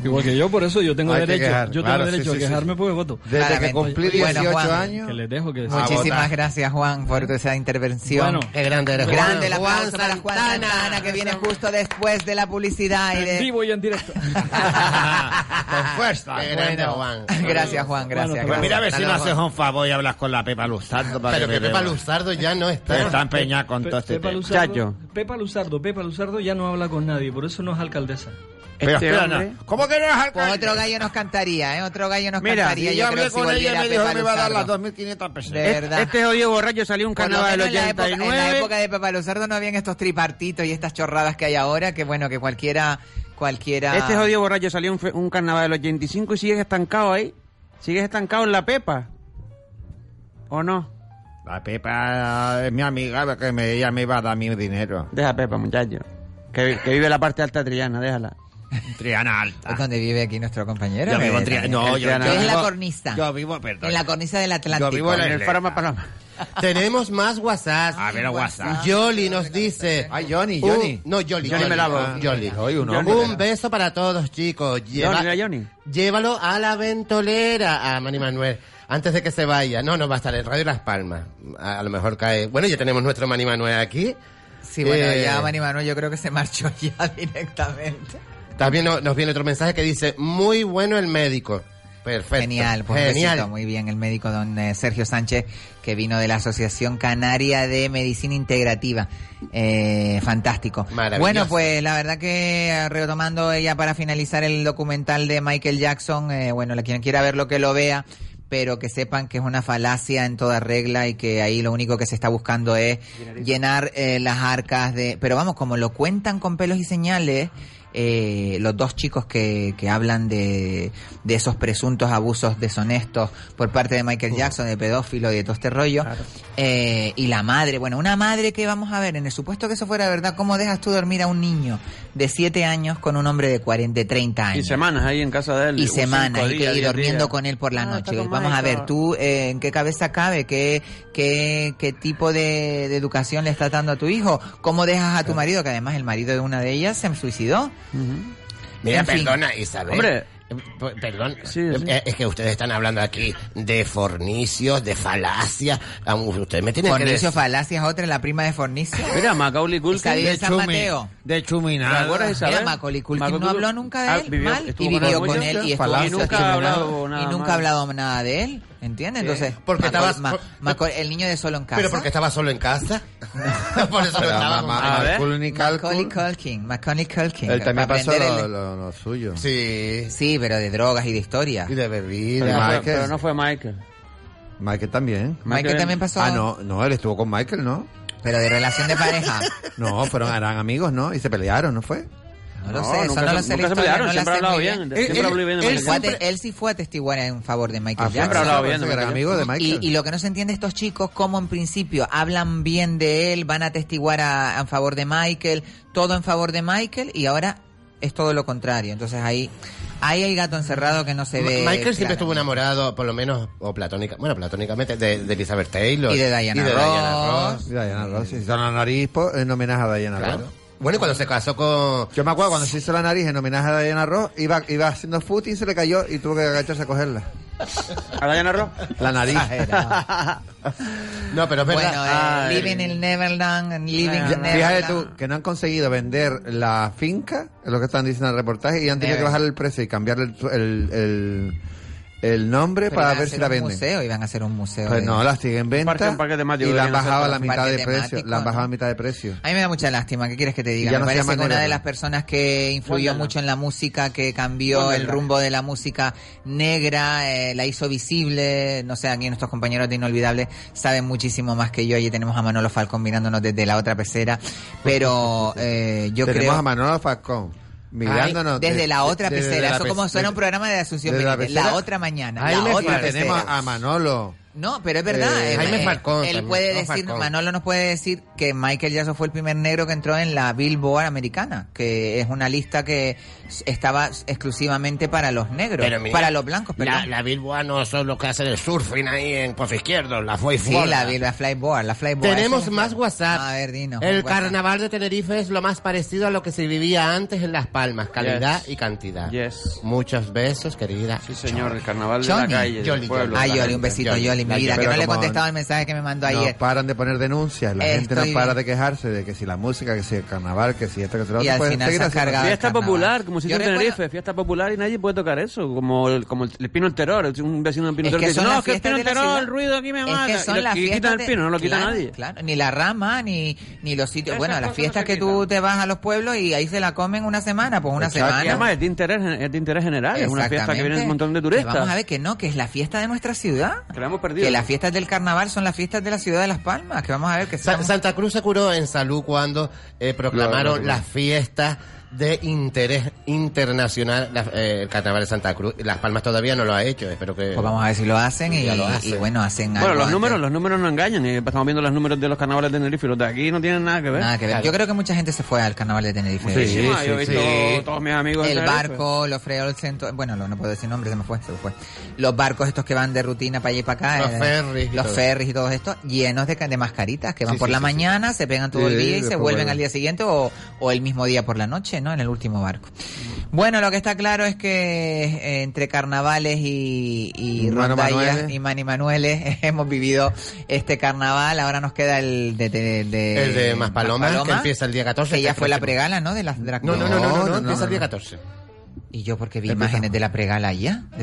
Igual que yo, por eso yo tengo Hay derecho. quejar, yo tengo claro, sí, derecho sí, a sí. quejarme porque voto. Desde que cumplí Bueno, 18 Juan, años. Que les dejo que Muchísimas gracias, Juan, por esa intervención. Bueno. Qué grande eres, Grande Juan. aplauso Juan para Juan Santana. Santana, que viene justo después de la publicidad y En de... vivo y en directo. Con fuerza. Qué grande, Bueno, Juan. gracias, Juan, gracias. Pues gracias. mira a ver si no haces un favor y hablas con la Pepa Luzardo para Pero que que Pepa. Luzardo ya no está. Está empeñada con Pe- todo este Pepa. Luzardo, Chacho. Pepa Luzardo, Pepa Luzardo ya no habla con nadie, por eso no es alcaldesa. Pero Este espera, hombre- no. ¿cómo que no es Pues alcalde? otro gallo nos cantaría, ¿eh? Otro gallo nos Mira, cantaría. si yo hablé si con ella y me dijo que me iba a dar las Luzardo. 2.500 pesos. De verdad. Este jodido borracho salió un carnaval del menos en la, época, en la 89. época de Pepa Luzardo no habían estos tripartitos y estas chorradas que hay ahora, que bueno, que cualquiera, cualquiera... Este jodido borracho salió un, un carnaval del 85 y sigues estancado ahí. Sigues estancado en la pepa. ¿O no? La Pepa es mi amiga, que me, ella me iba a dar mi dinero. Deja Pepa, muchacho. Que, que vive en la parte alta de Triana, déjala. Triana Alta. ¿Es donde vive aquí nuestro compañero? Yo vivo en Triana. No, yo, Triana. yo Es la cornisa. Yo vivo, perdón. En la cornisa del Atlántico. Yo vivo en En el Faro Paloma. Tenemos más WhatsApp. A ver, WhatsApp. Yoli nos dice. Ay, Johnny, un- Johnny. no, Yoli. Johnny me lavo. Ah, Yoli. Soy un. Un beso para todos, chicos. Lleva- Johnny, Johnny. Llévalo a la ventolera, a Manny Manuel, antes de que se vaya. No, no va a estar en Radio Las Palmas. A, a lo mejor cae. Bueno, ya tenemos nuestro Manny Manuel aquí. Sí, bueno, Eh, ya Manny Manuel yo creo que se marchó ya directamente. También no- nos viene otro mensaje que dice, muy bueno el médico. Perfecto. Genial, pues Genial. muy bien, el médico don eh, Sergio Sánchez, que vino de la Asociación Canaria de Medicina Integrativa. Eh, fantástico. Maravilloso. Bueno, pues la verdad que eh, retomando ella para finalizar el documental de Michael Jackson, eh, bueno, la quien quiera verlo que lo vea, pero que sepan que es una falacia en toda regla y que ahí lo único que se está buscando es llenar eh, las arcas de... Pero vamos, como lo cuentan con pelos y señales, eh, los dos chicos que, que hablan de, de esos presuntos abusos deshonestos por parte de Michael Jackson, de pedófilo y de todo este rollo, eh, y la madre, bueno, una madre que vamos a ver, en el supuesto que eso fuera verdad, ¿cómo dejas tú dormir a un niño de 7 años con un hombre de 40, de 30 Y años? semanas ahí en casa de él. y semanas y, y durmiendo días. con él por la Ah, noche. Vamos a ver, tú, eh, ¿en qué cabeza cabe? ¿Qué, qué, qué tipo de, de educación le estás dando a tu hijo? ¿Cómo dejas a tu marido? Que además el marido de una de ellas se suicidó. Mira, En fin. perdona, Isabel. Hombre. Perdón, Sí, sí. Eh, es que ustedes están hablando aquí de fornicios, de falacia. Ah, Ustedes me tienen que Fornicio decir- Falacia es otra, la prima de Fornicio. Mira, Macaulay Culkin. en San Chumi- Mateo. De ¿Te Chuminada. Mira, Macaulay Culkin Macaulay no habló nunca de Ah, él vivió- mal y vivió con él y estuvo estuvo nunca ha hablado nada y nunca ha hablado nada de él, ¿entiendes? Entonces, Porque estabas- Ma- por- Macaulay- el niño de solo en casa. Pero porque estaba solo en casa. Por eso Pero estaba. ma- A ver. Macaulay Macaulay Culkin, Macaulay Culkin. Él también pasó lo, el- lo- lo suyo. Sí. Sí, pero de drogas y de historia. Y de Pero bebida. no, fue, Michael. pero no fue Michael. Michael también. Michael también pasó. Ah, no, no, él estuvo con Michael, ¿no? Pero de relación de pareja. No, fueron, eran amigos, ¿no? Y se pelearon, ¿no fue? No lo No, sé, eso nunca no se- lo sé. nunca se siempre ha hablado bien, Él, siempre él- habló bien de él Michael fue a Jackson. te- él sí fue a testiguar en favor de Michael Ah, Jackson. siempre ha hablado bien de Michael amigos de Michael. Y, y lo que no se entiende estos chicos, como en principio hablan bien de él, van a testiguar a, a favor de Michael, todo en favor de Michael, y ahora es todo lo contrario. Entonces ahí, ahí hay gato encerrado que no se ve. Michael siempre estuvo enamorado, por lo menos, o platónica, bueno, platónicamente, de, de Elizabeth Taylor. Y de Diana Ross. Y Diana Ross. Se hizo la nariz en homenaje a Diana Claro. Ross. Bueno, y cuando se casó con... Yo me acuerdo cuando se hizo la nariz en homenaje a Diana Ross, iba, iba haciendo footing, se le cayó y tuvo que agacharse a cogerla. ¿A Diana Ross? La nariz. No, pero es verdad. Bueno, eh, Ay. Living in Neverland, Living Ya, in Fíjate Neverland. tú que no han conseguido vender la finca, es lo que están diciendo en el reportaje, y han tenido que bajar el precio y cambiar el, el, el, el nombre Pero para ver si la un venden. museo, iban a hacer un museo. Pues de- no, la siguen en venta parque- un parque temático y la han bajado a la un mitad de precio. La han bajado a mitad de precio. A mí me da mucha lástima, ¿qué quieres que te diga? Me no se parece que una de las personas que influyó mucho en la música, que cambió el rumbo de la música negra, eh, la hizo visible, no sé, aquí nuestros compañeros de Inolvidable saben muchísimo más que yo, allí tenemos a Manolo Falcón mirándonos desde la otra pecera, pero eh, yo Tenemos creo... a Manolo Falcón mirándonos. desde de- la otra desde pecera, eso como suena un programa de Asunción la Benítez, la, otra mañana, Ahí la otra tenemos a Manolo. No, pero es verdad. Eh, Jaime eh, Falcón Él también, puede no, decir, Falcón. Manolo nos puede decir que Michael Jackson fue el primer negro que entró en la Billboard americana, que es una lista que estaba exclusivamente para los negros, Pero mira, para los blancos, La, perdón. la Billboard no son los que hacen el surfing ahí en Pozo Izquierdo, la fue sí, la, la Flyboard, la Flyboard. Tenemos más WhatsApp. A ver, dinos. El WhatsApp. carnaval de Tenerife es lo más parecido a lo que se vivía antes en Las Palmas, calidad Yes. y cantidad. Yes. Muchos besos, querida. Sí, señor, el carnaval de Johnny. la calle, del Yoli, pueblo. Ay, de la Yoli, un besito, Yoli, mi vida, que no le he contestado el mensaje que me mandó No ayer. paran de poner denuncias, la gente no para bien. de quejarse de que si la música, que si el carnaval, que si esto, que si lo Y otro. al pues, final se cargado Fiesta popular, como si en recuerdo- Tenerife, fiesta popular y nadie puede tocar eso, como el, como el, el pino el terror, un vecino del pino Es terror dice, no, es que el pino terror, ciudad. el ruido aquí me Es mata. que son y, lo- las y quitan el pino, no lo quita claro, nadie. Claro, ni la rama, ni, ni los sitios. Bueno, las fiestas no que tú te vas a los pueblos y ahí se la comen una semana, pues una. Y semana. además es de interés, es de interés general, es una fiesta que viene un montón de turistas. vamos a ver que no, que es la fiesta de nuestra ciudad. Que la hemos perdido. Que las fiestas del carnaval son las fiestas de la ciudad de Las Palmas. Que vamos a ver que Sa- Santa Cruz se curó en salud cuando eh, proclamaron Claro, claro. las fiestas de interés internacional, la- eh, el carnaval de Santa Cruz. Las Palmas todavía no lo ha hecho, espero que... Pues vamos a ver si lo hacen y, Ya lo y hacen. bueno, hacen Bueno, algo los antes. números, los números no engañan. y estamos viendo los números de los carnavales de Tenerife los de aquí no tienen nada que ver. Nada que ver. Yo creo que mucha gente se fue al carnaval de Tenerife. Muchísima. Yo he visto Sí. todos mis amigos El barco, los Freo Centro, bueno, no, no puedo decir nombres, se me fue, se me fue. Los barcos estos que van de rutina para allá y para acá. Los eh, ferries y Los todo. ferries y todo esto, llenos de, ca- de mascaritas que van Sí, por sí, la sí, mañana, se pegan todo Sí, el día y se vuelven. al día siguiente o, o el mismo día por la noche, ¿no? En el último barco. Bueno, lo que está claro es que eh, entre carnavales y, y rondallas y Mani Manueles hemos vivido este carnaval. Ahora nos queda el de, de, de- El de Maspalomas, que empieza el día 14, Que ya que fue la pregala, ¿no? De las drag No, no, no, no, no, no, no, empieza el día no. 14. Y yo porque vi imágenes de la pregala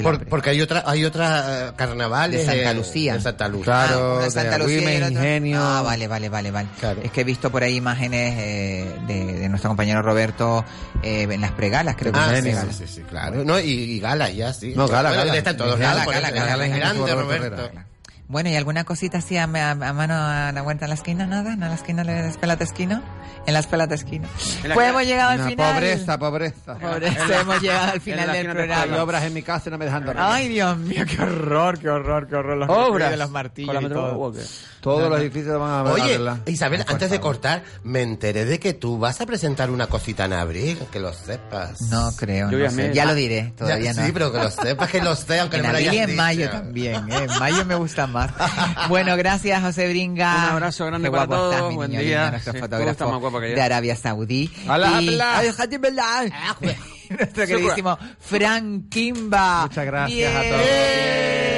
Por- pre- porque hay otra, hay otra eh, carnavales De Santa Lucía. De Santa Lucía. Claro, Ah, de Santa Lucía y el Agüime, otro- Ingenio. Ah, vale, vale, vale, vale. Es que he visto por ahí imágenes eh, de, de nuestro compañero Roberto eh, en las pregalas, creo que Ah, son sí, pregalas. sí, sí, sí, claro. No, y, y Gala ya, sí. No, Gala, Gala. está en todos Gala, lados. Gala, Gala, es Gala, grande, Gala, Roberto. Bueno, ¿y alguna cosita así a, a- a mano a la vuelta en la esquina? ¿Nada? ¿En la esquina de la espelata esquina? En la espelata esquina. En la- Pues hemos llegado al final. Pobreza, pobreza. Pobreza, hemos llegado al final del Hay programa. obras en mi casa y no me dejan dormir. Ay, Dios mío, qué horror, qué horror, qué horror. Los Obras. de los martillos Con la y todo. Todos los edificios van a Oye, arreglar. Isabel, antes de cortar, me enteré de que tú vas a presentar una cosita en abril, que lo sepas. No creo, Yo no ya sé. me- Ya lo Ah, diré, todavía ya- no. Sí, pero que lo sepas, que lo sé, aunque en no me lo abril y hayas en mayo dicho. también, ¿eh? En mayo me gusta más. Bueno, gracias, José Bringa. Un abrazo grande Qué para guapo todos, estás, buen niño día. nuestro Sí, fotógrafo guapa que yo. de Arabia Saudí. Alá, y Billah. nuestro queridísimo Frank Kimba. Muchas gracias a todos.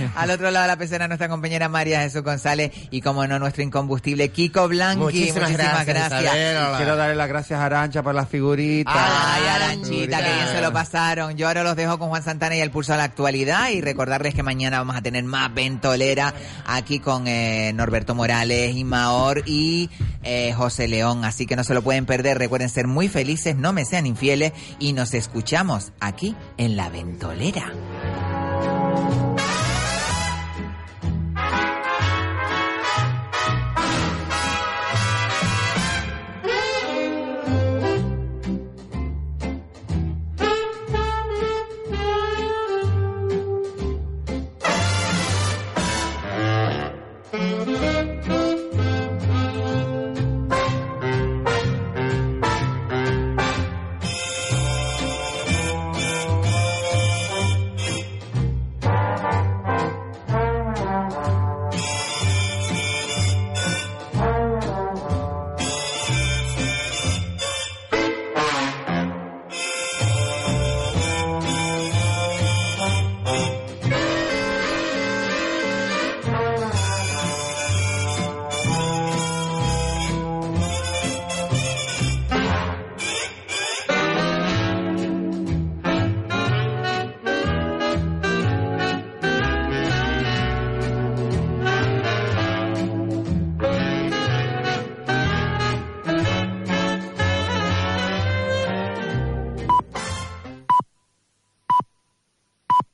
Al otro lado de la pecera, nuestra compañera María Jesús González y, como no, nuestro incombustible Kiko Blanqui. Muchísimas gracias, gracias. Quiero darle las gracias a Arancha por las figuritas. Ay, Aranchita, que bien se lo pasaron. Yo ahora los dejo con Juan Santana y el pulso a la actualidad y recordarles que mañana vamos a tener más ventolera aquí con eh, Norberto Morales, Imaor y eh, José León. Así que no se lo pueden perder. Recuerden ser muy felices, no me sean infieles y nos escuchamos aquí en la ventolera.